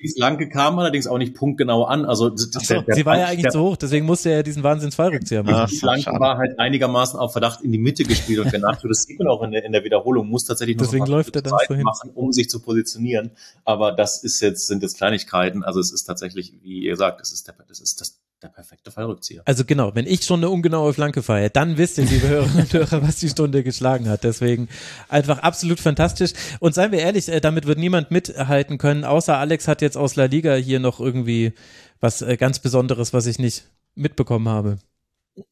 die Flanke kam allerdings auch nicht punktgenau an. Also d- der, der Sie war ja eigentlich der, zu hoch, deswegen musste er diesen Wahnsinns Fallrückzieher machen. Die Flanke schade. war halt einigermaßen auf Verdacht in die Mitte gespielt und Garnacho, das sieht man auch in der, in der Wiederholung, muss tatsächlich noch Deswegen läuft er dann Schritte so hin. machen, um sich zu positionieren. Aber das ist jetzt, sind jetzt Kleinigkeiten. Also es ist tatsächlich, wie ihr sagt, es ist der, das ist das, der perfekte Fallrückzieher. Also genau, wenn ich schon eine ungenaue Flanke feiere, dann wisst ihr, liebe Hörerinnen und Hörer, was die Stunde geschlagen hat. Deswegen einfach absolut fantastisch. Und seien wir ehrlich, äh, damit wird niemand mithalten können, außer Alex hat jetzt aus La Liga hier noch irgendwie was äh, ganz Besonderes, was ich nicht mitbekommen habe.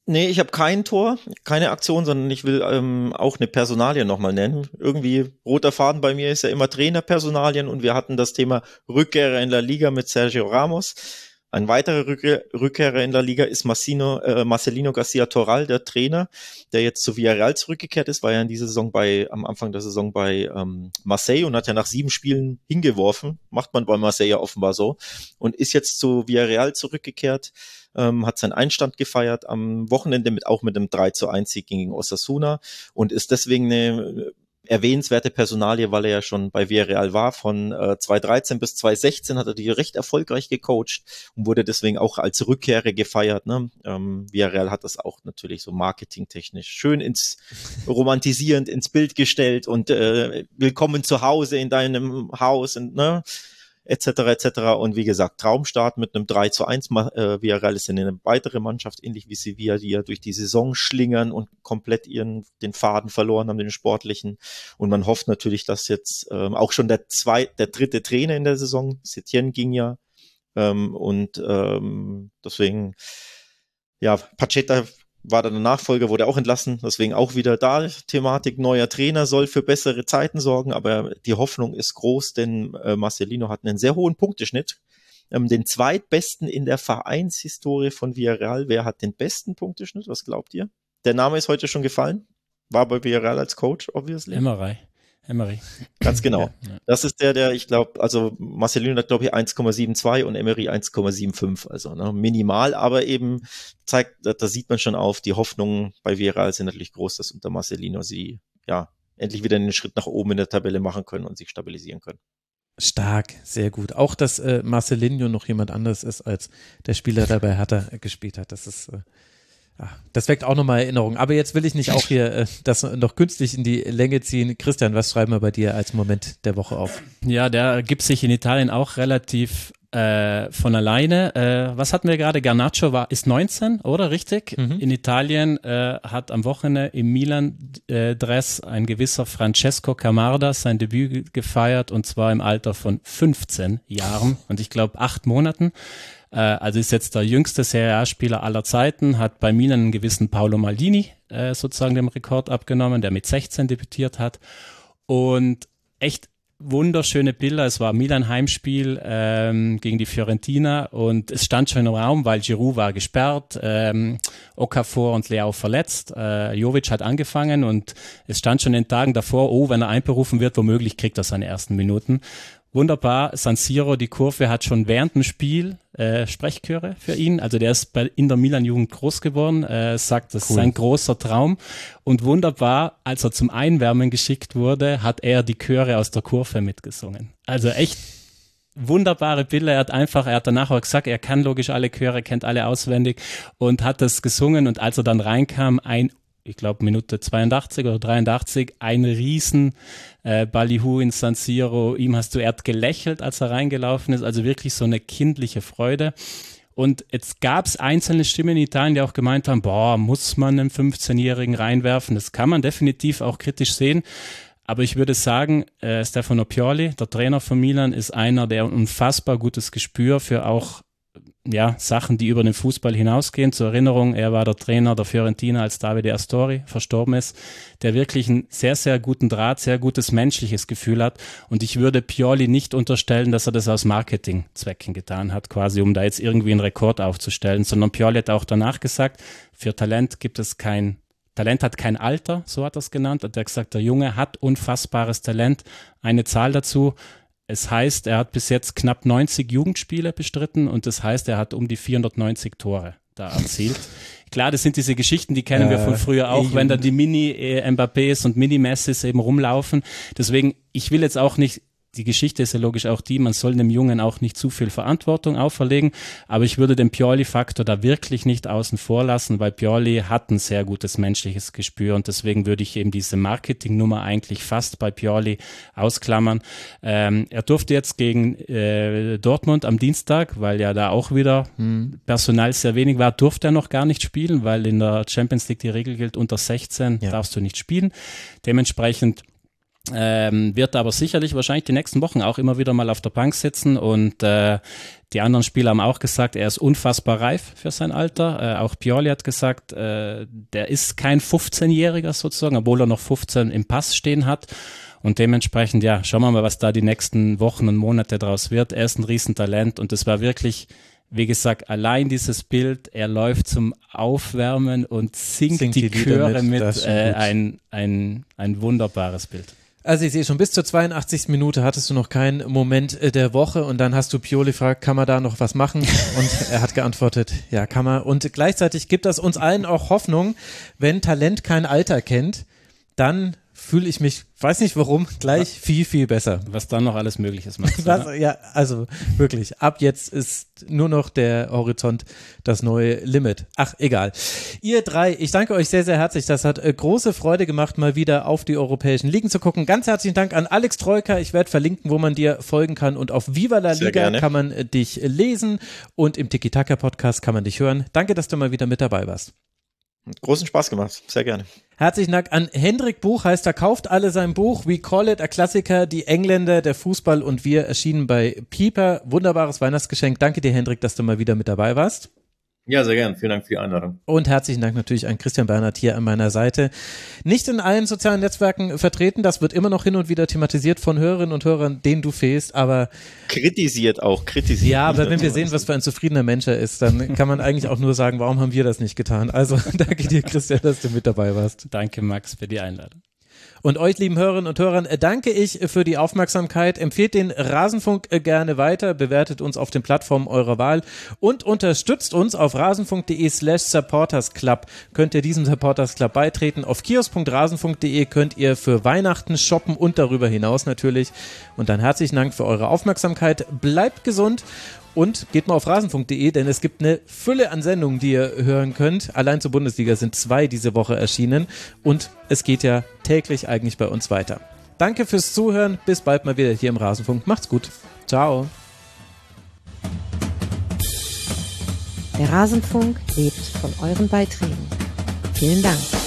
Nee, ich habe kein Tor, keine Aktion, sondern ich will ähm, auch eine Personalie nochmal nennen. Irgendwie roter Faden bei mir ist ja immer Trainerpersonalien und wir hatten das Thema Rückkehrer in der Liga mit Sergio Ramos. Ein weiterer Rückkehr, Rückkehrer in der Liga ist Massino, äh, Marcelino Garcia Toral, der Trainer, der jetzt zu Villarreal zurückgekehrt ist, war ja in dieser Saison bei, am Anfang der Saison bei ähm, Marseille und hat ja nach sieben Spielen hingeworfen. Macht man bei Marseille ja offenbar so. Und ist jetzt zu Villarreal zurückgekehrt ähm, hat seinen Einstand gefeiert am Wochenende mit auch mit einem 3 zu 1 Sieg gegen Osasuna und ist deswegen eine erwähnenswerte Personalie, weil er ja schon bei Villarreal war. Von äh, 2013 bis 2016 hat er die recht erfolgreich gecoacht und wurde deswegen auch als Rückkehrer gefeiert. Ne? Ähm, Villarreal hat das auch natürlich so marketingtechnisch schön ins (laughs) romantisierend ins Bild gestellt und äh, willkommen zu Hause in deinem Haus und ne etc. etc. Und wie gesagt, Traumstart mit einem 3 zu 1. Ma- Äh, Villarreal ist eine weitere Mannschaft, ähnlich wie Sevilla, die ja durch die Saison schlingern und komplett ihren den Faden verloren haben, den sportlichen. Und man hofft natürlich, dass jetzt ähm, auch schon der zwei, der dritte Trainer in der Saison, Setien ging ja. Ähm, und ähm, deswegen, ja, Pacheta war dann der Nachfolger, wurde auch entlassen, deswegen auch wieder da. Thematik neuer Trainer soll für bessere Zeiten sorgen, aber die Hoffnung ist groß, denn äh, Marcelino hat einen sehr hohen Punkteschnitt. Ähm, den zweitbesten in der Vereinshistorie von Villarreal. Wer hat den besten Punkteschnitt? Was glaubt ihr? Der Name ist heute schon gefallen. War bei Villarreal als Coach, obviously. Emmerei. Emery. Ganz genau. Ja, (laughs) ja. Das ist der, der, ich glaube, also Marcelino hat, glaube ich, 1,72 und Emery 1,75. Also ne, minimal, aber eben zeigt, da, da sieht man schon auf, die Hoffnungen bei Villarreal sind natürlich groß, dass unter Marcelino sie ja endlich wieder einen Schritt nach oben in der Tabelle machen können und sich stabilisieren können. Stark, sehr gut. Auch, dass äh, Marcelinho noch jemand anderes ist, als der Spieler dabei Hertha gespielt hat. Das ist äh, Ach, das weckt auch nochmal Erinnerungen. Aber jetzt will ich nicht auch hier äh, das noch künstlich in die Länge ziehen. Christian, was schreiben wir bei dir als Moment der Woche auf? Ja, der gibt sich in Italien auch relativ äh, von alleine. Äh, was hatten wir gerade? Garnacho war, ist 19, oder? Richtig? Mhm. In Italien äh, hat am Wochenende im Milan-Dress ein gewisser Francesco Camarda sein Debüt gefeiert und zwar im Alter von 15 Jahren und ich glaube acht Monaten. Äh, also ist jetzt der jüngste Serie A-Spieler aller Zeiten, hat bei Milan einen gewissen Paolo Maldini äh, sozusagen dem Rekord abgenommen, der mit 16 debütiert hat. Und echt wunderschöne Bilder. Es war Milan Heimspiel ähm, gegen die Fiorentina und es stand schon im Raum, weil Giroud war gesperrt, ähm, Okafor und Leao verletzt. Äh, Jovic hat angefangen und es stand schon in den Tagen davor, oh, wenn er einberufen wird, womöglich kriegt er seine ersten Minuten wunderbar. San Siro, die Kurve hat schon während dem Spiel äh, Sprechchöre für ihn. Also der ist bei, in der Milan-Jugend groß geworden, äh, sagt, das cool. ist ein großer Traum. Und wunderbar, als er zum Einwärmen geschickt wurde, hat er die Chöre aus der Kurve mitgesungen. Also echt wunderbare Bilder. Er hat einfach, er hat danach auch gesagt, er kann logisch alle Chöre, kennt alle auswendig und hat das gesungen. Und als er dann reinkam, ein ich glaube Minute 82 oder 83, ein riesen äh, Ballyhoo in San Siro. Ihm hast du, er hat gelächelt, als er reingelaufen ist, also wirklich so eine kindliche Freude. Und jetzt gab es einzelne Stimmen in Italien, die auch gemeint haben, boah, muss man einen 15-Jährigen reinwerfen? Das kann man definitiv auch kritisch sehen. Aber ich würde sagen, äh, Stefano Pioli, der Trainer von Milan, ist einer, der ein unfassbar gutes Gespür für auch ja, Sachen, die über den Fußball hinausgehen. Zur Erinnerung, er war der Trainer der Fiorentina, als Davide Astori verstorben ist, der wirklich einen sehr, sehr guten Draht, sehr gutes menschliches Gefühl hat. Und ich würde Pioli nicht unterstellen, dass er das aus Marketingzwecken getan hat, quasi um da jetzt irgendwie einen Rekord aufzustellen, sondern Pioli hat auch danach gesagt, für Talent gibt es kein Talent hat kein Alter, so hat er es genannt. Und er hat gesagt, der Junge hat unfassbares Talent. Eine Zahl dazu, es heißt, er hat bis jetzt knapp 90 Jugendspiele bestritten und das heißt, er hat um die 490 Tore da erzielt. Klar, das sind diese Geschichten, die kennen äh, wir von früher auch, wenn da die Mini-Mbappés und Mini-Messis eben rumlaufen. Deswegen, ich will jetzt auch nicht die Geschichte ist ja logisch auch die, man soll dem Jungen auch nicht zu viel Verantwortung auferlegen, aber ich würde den Pioli-Faktor da wirklich nicht außen vor lassen, weil Pioli hat ein sehr gutes menschliches Gespür und deswegen würde ich eben diese Marketingnummer eigentlich fast bei Pioli ausklammern. Ähm, er durfte jetzt gegen äh, Dortmund am Dienstag, weil ja da auch wieder hm. Personal sehr wenig war, durfte er noch gar nicht spielen, weil in der Champions League die Regel gilt, unter 16 ja. darfst du nicht spielen. Dementsprechend ähm, wird aber sicherlich wahrscheinlich die nächsten Wochen auch immer wieder mal auf der Bank sitzen und äh, die anderen Spieler haben auch gesagt, er ist unfassbar reif für sein Alter. Äh, auch Pioli hat gesagt, äh, der ist kein 15-Jähriger sozusagen, obwohl er noch 15 im Pass stehen hat. Und dementsprechend, ja, schauen wir mal, was da die nächsten Wochen und Monate draus wird. Er ist ein Riesentalent und es war wirklich, wie gesagt, allein dieses Bild, er läuft zum Aufwärmen und singt, singt die, die Chöre mit, mit äh, ein, ein, ein wunderbares Bild. Also ich sehe schon, bis zur 82. Minute hattest du noch keinen Moment äh, der Woche und dann hast du Pioli gefragt, kann man da noch was machen? (laughs) Und er hat geantwortet, ja, kann man. Und gleichzeitig gibt das uns allen auch Hoffnung, wenn Talent kein Alter kennt, dann fühle ich mich, weiß nicht warum, gleich viel, viel besser. Was dann noch alles möglich ist. Max, Was, ja, also wirklich, ab jetzt ist nur noch der Horizont das neue Limit. Ach, egal. Ihr drei, ich danke euch sehr, sehr herzlich. Das hat äh, große Freude gemacht, mal wieder auf die europäischen Ligen zu gucken. Ganz herzlichen Dank an Alex Troika. Ich werde verlinken, wo man dir folgen kann. Und auf Viva la Liga kann man äh, dich lesen und im Tiki-Taka-Podcast kann man dich hören. Danke, dass du mal wieder mit dabei warst. Großen Spaß gemacht. Sehr gerne. Herzlichen Dank an Hendrik Buchheister. Kauft alle sein Buch We Call It a Klassiker, die Engländer, der Fußball und wir erschienen bei Pieper. Wunderbares Weihnachtsgeschenk. Danke dir, Hendrik, dass du mal wieder mit dabei warst. Ja, sehr gern. Vielen Dank für die Einladung. Und herzlichen Dank natürlich an Christian Bernhard hier an meiner Seite. Nicht in allen sozialen Netzwerken vertreten, das wird immer noch hin und wieder thematisiert von Hörerinnen und Hörern, denen du fehlst, aber kritisiert auch, kritisiert. Ja, aber wenn wir sehen, was für ein zufriedener Mensch er ist, dann kann man eigentlich auch nur sagen, warum haben wir das nicht getan? Also (laughs) danke dir, Christian, dass du mit dabei warst. Danke, Max, für die Einladung. Und euch, lieben Hörerinnen und Hörern, danke ich für die Aufmerksamkeit. Empfehlt den Rasenfunk gerne weiter, bewertet uns auf den Plattformen eurer Wahl und unterstützt uns auf rasenfunk.de slash supportersclub. Könnt ihr diesem Supporters Club beitreten. Auf kiosk.rasenfunk.de könnt ihr für Weihnachten shoppen und darüber hinaus natürlich. Und dann herzlichen Dank für eure Aufmerksamkeit. Bleibt gesund und geht mal auf rasenfunk.de, denn es gibt eine Fülle an Sendungen, die ihr hören könnt. Allein zur Bundesliga sind zwei diese Woche erschienen und es geht ja täglich eigentlich bei uns weiter. Danke fürs Zuhören. Bis bald mal wieder hier im Rasenfunk. Macht's gut. Ciao. Der Rasenfunk lebt von euren Beiträgen. Vielen Dank.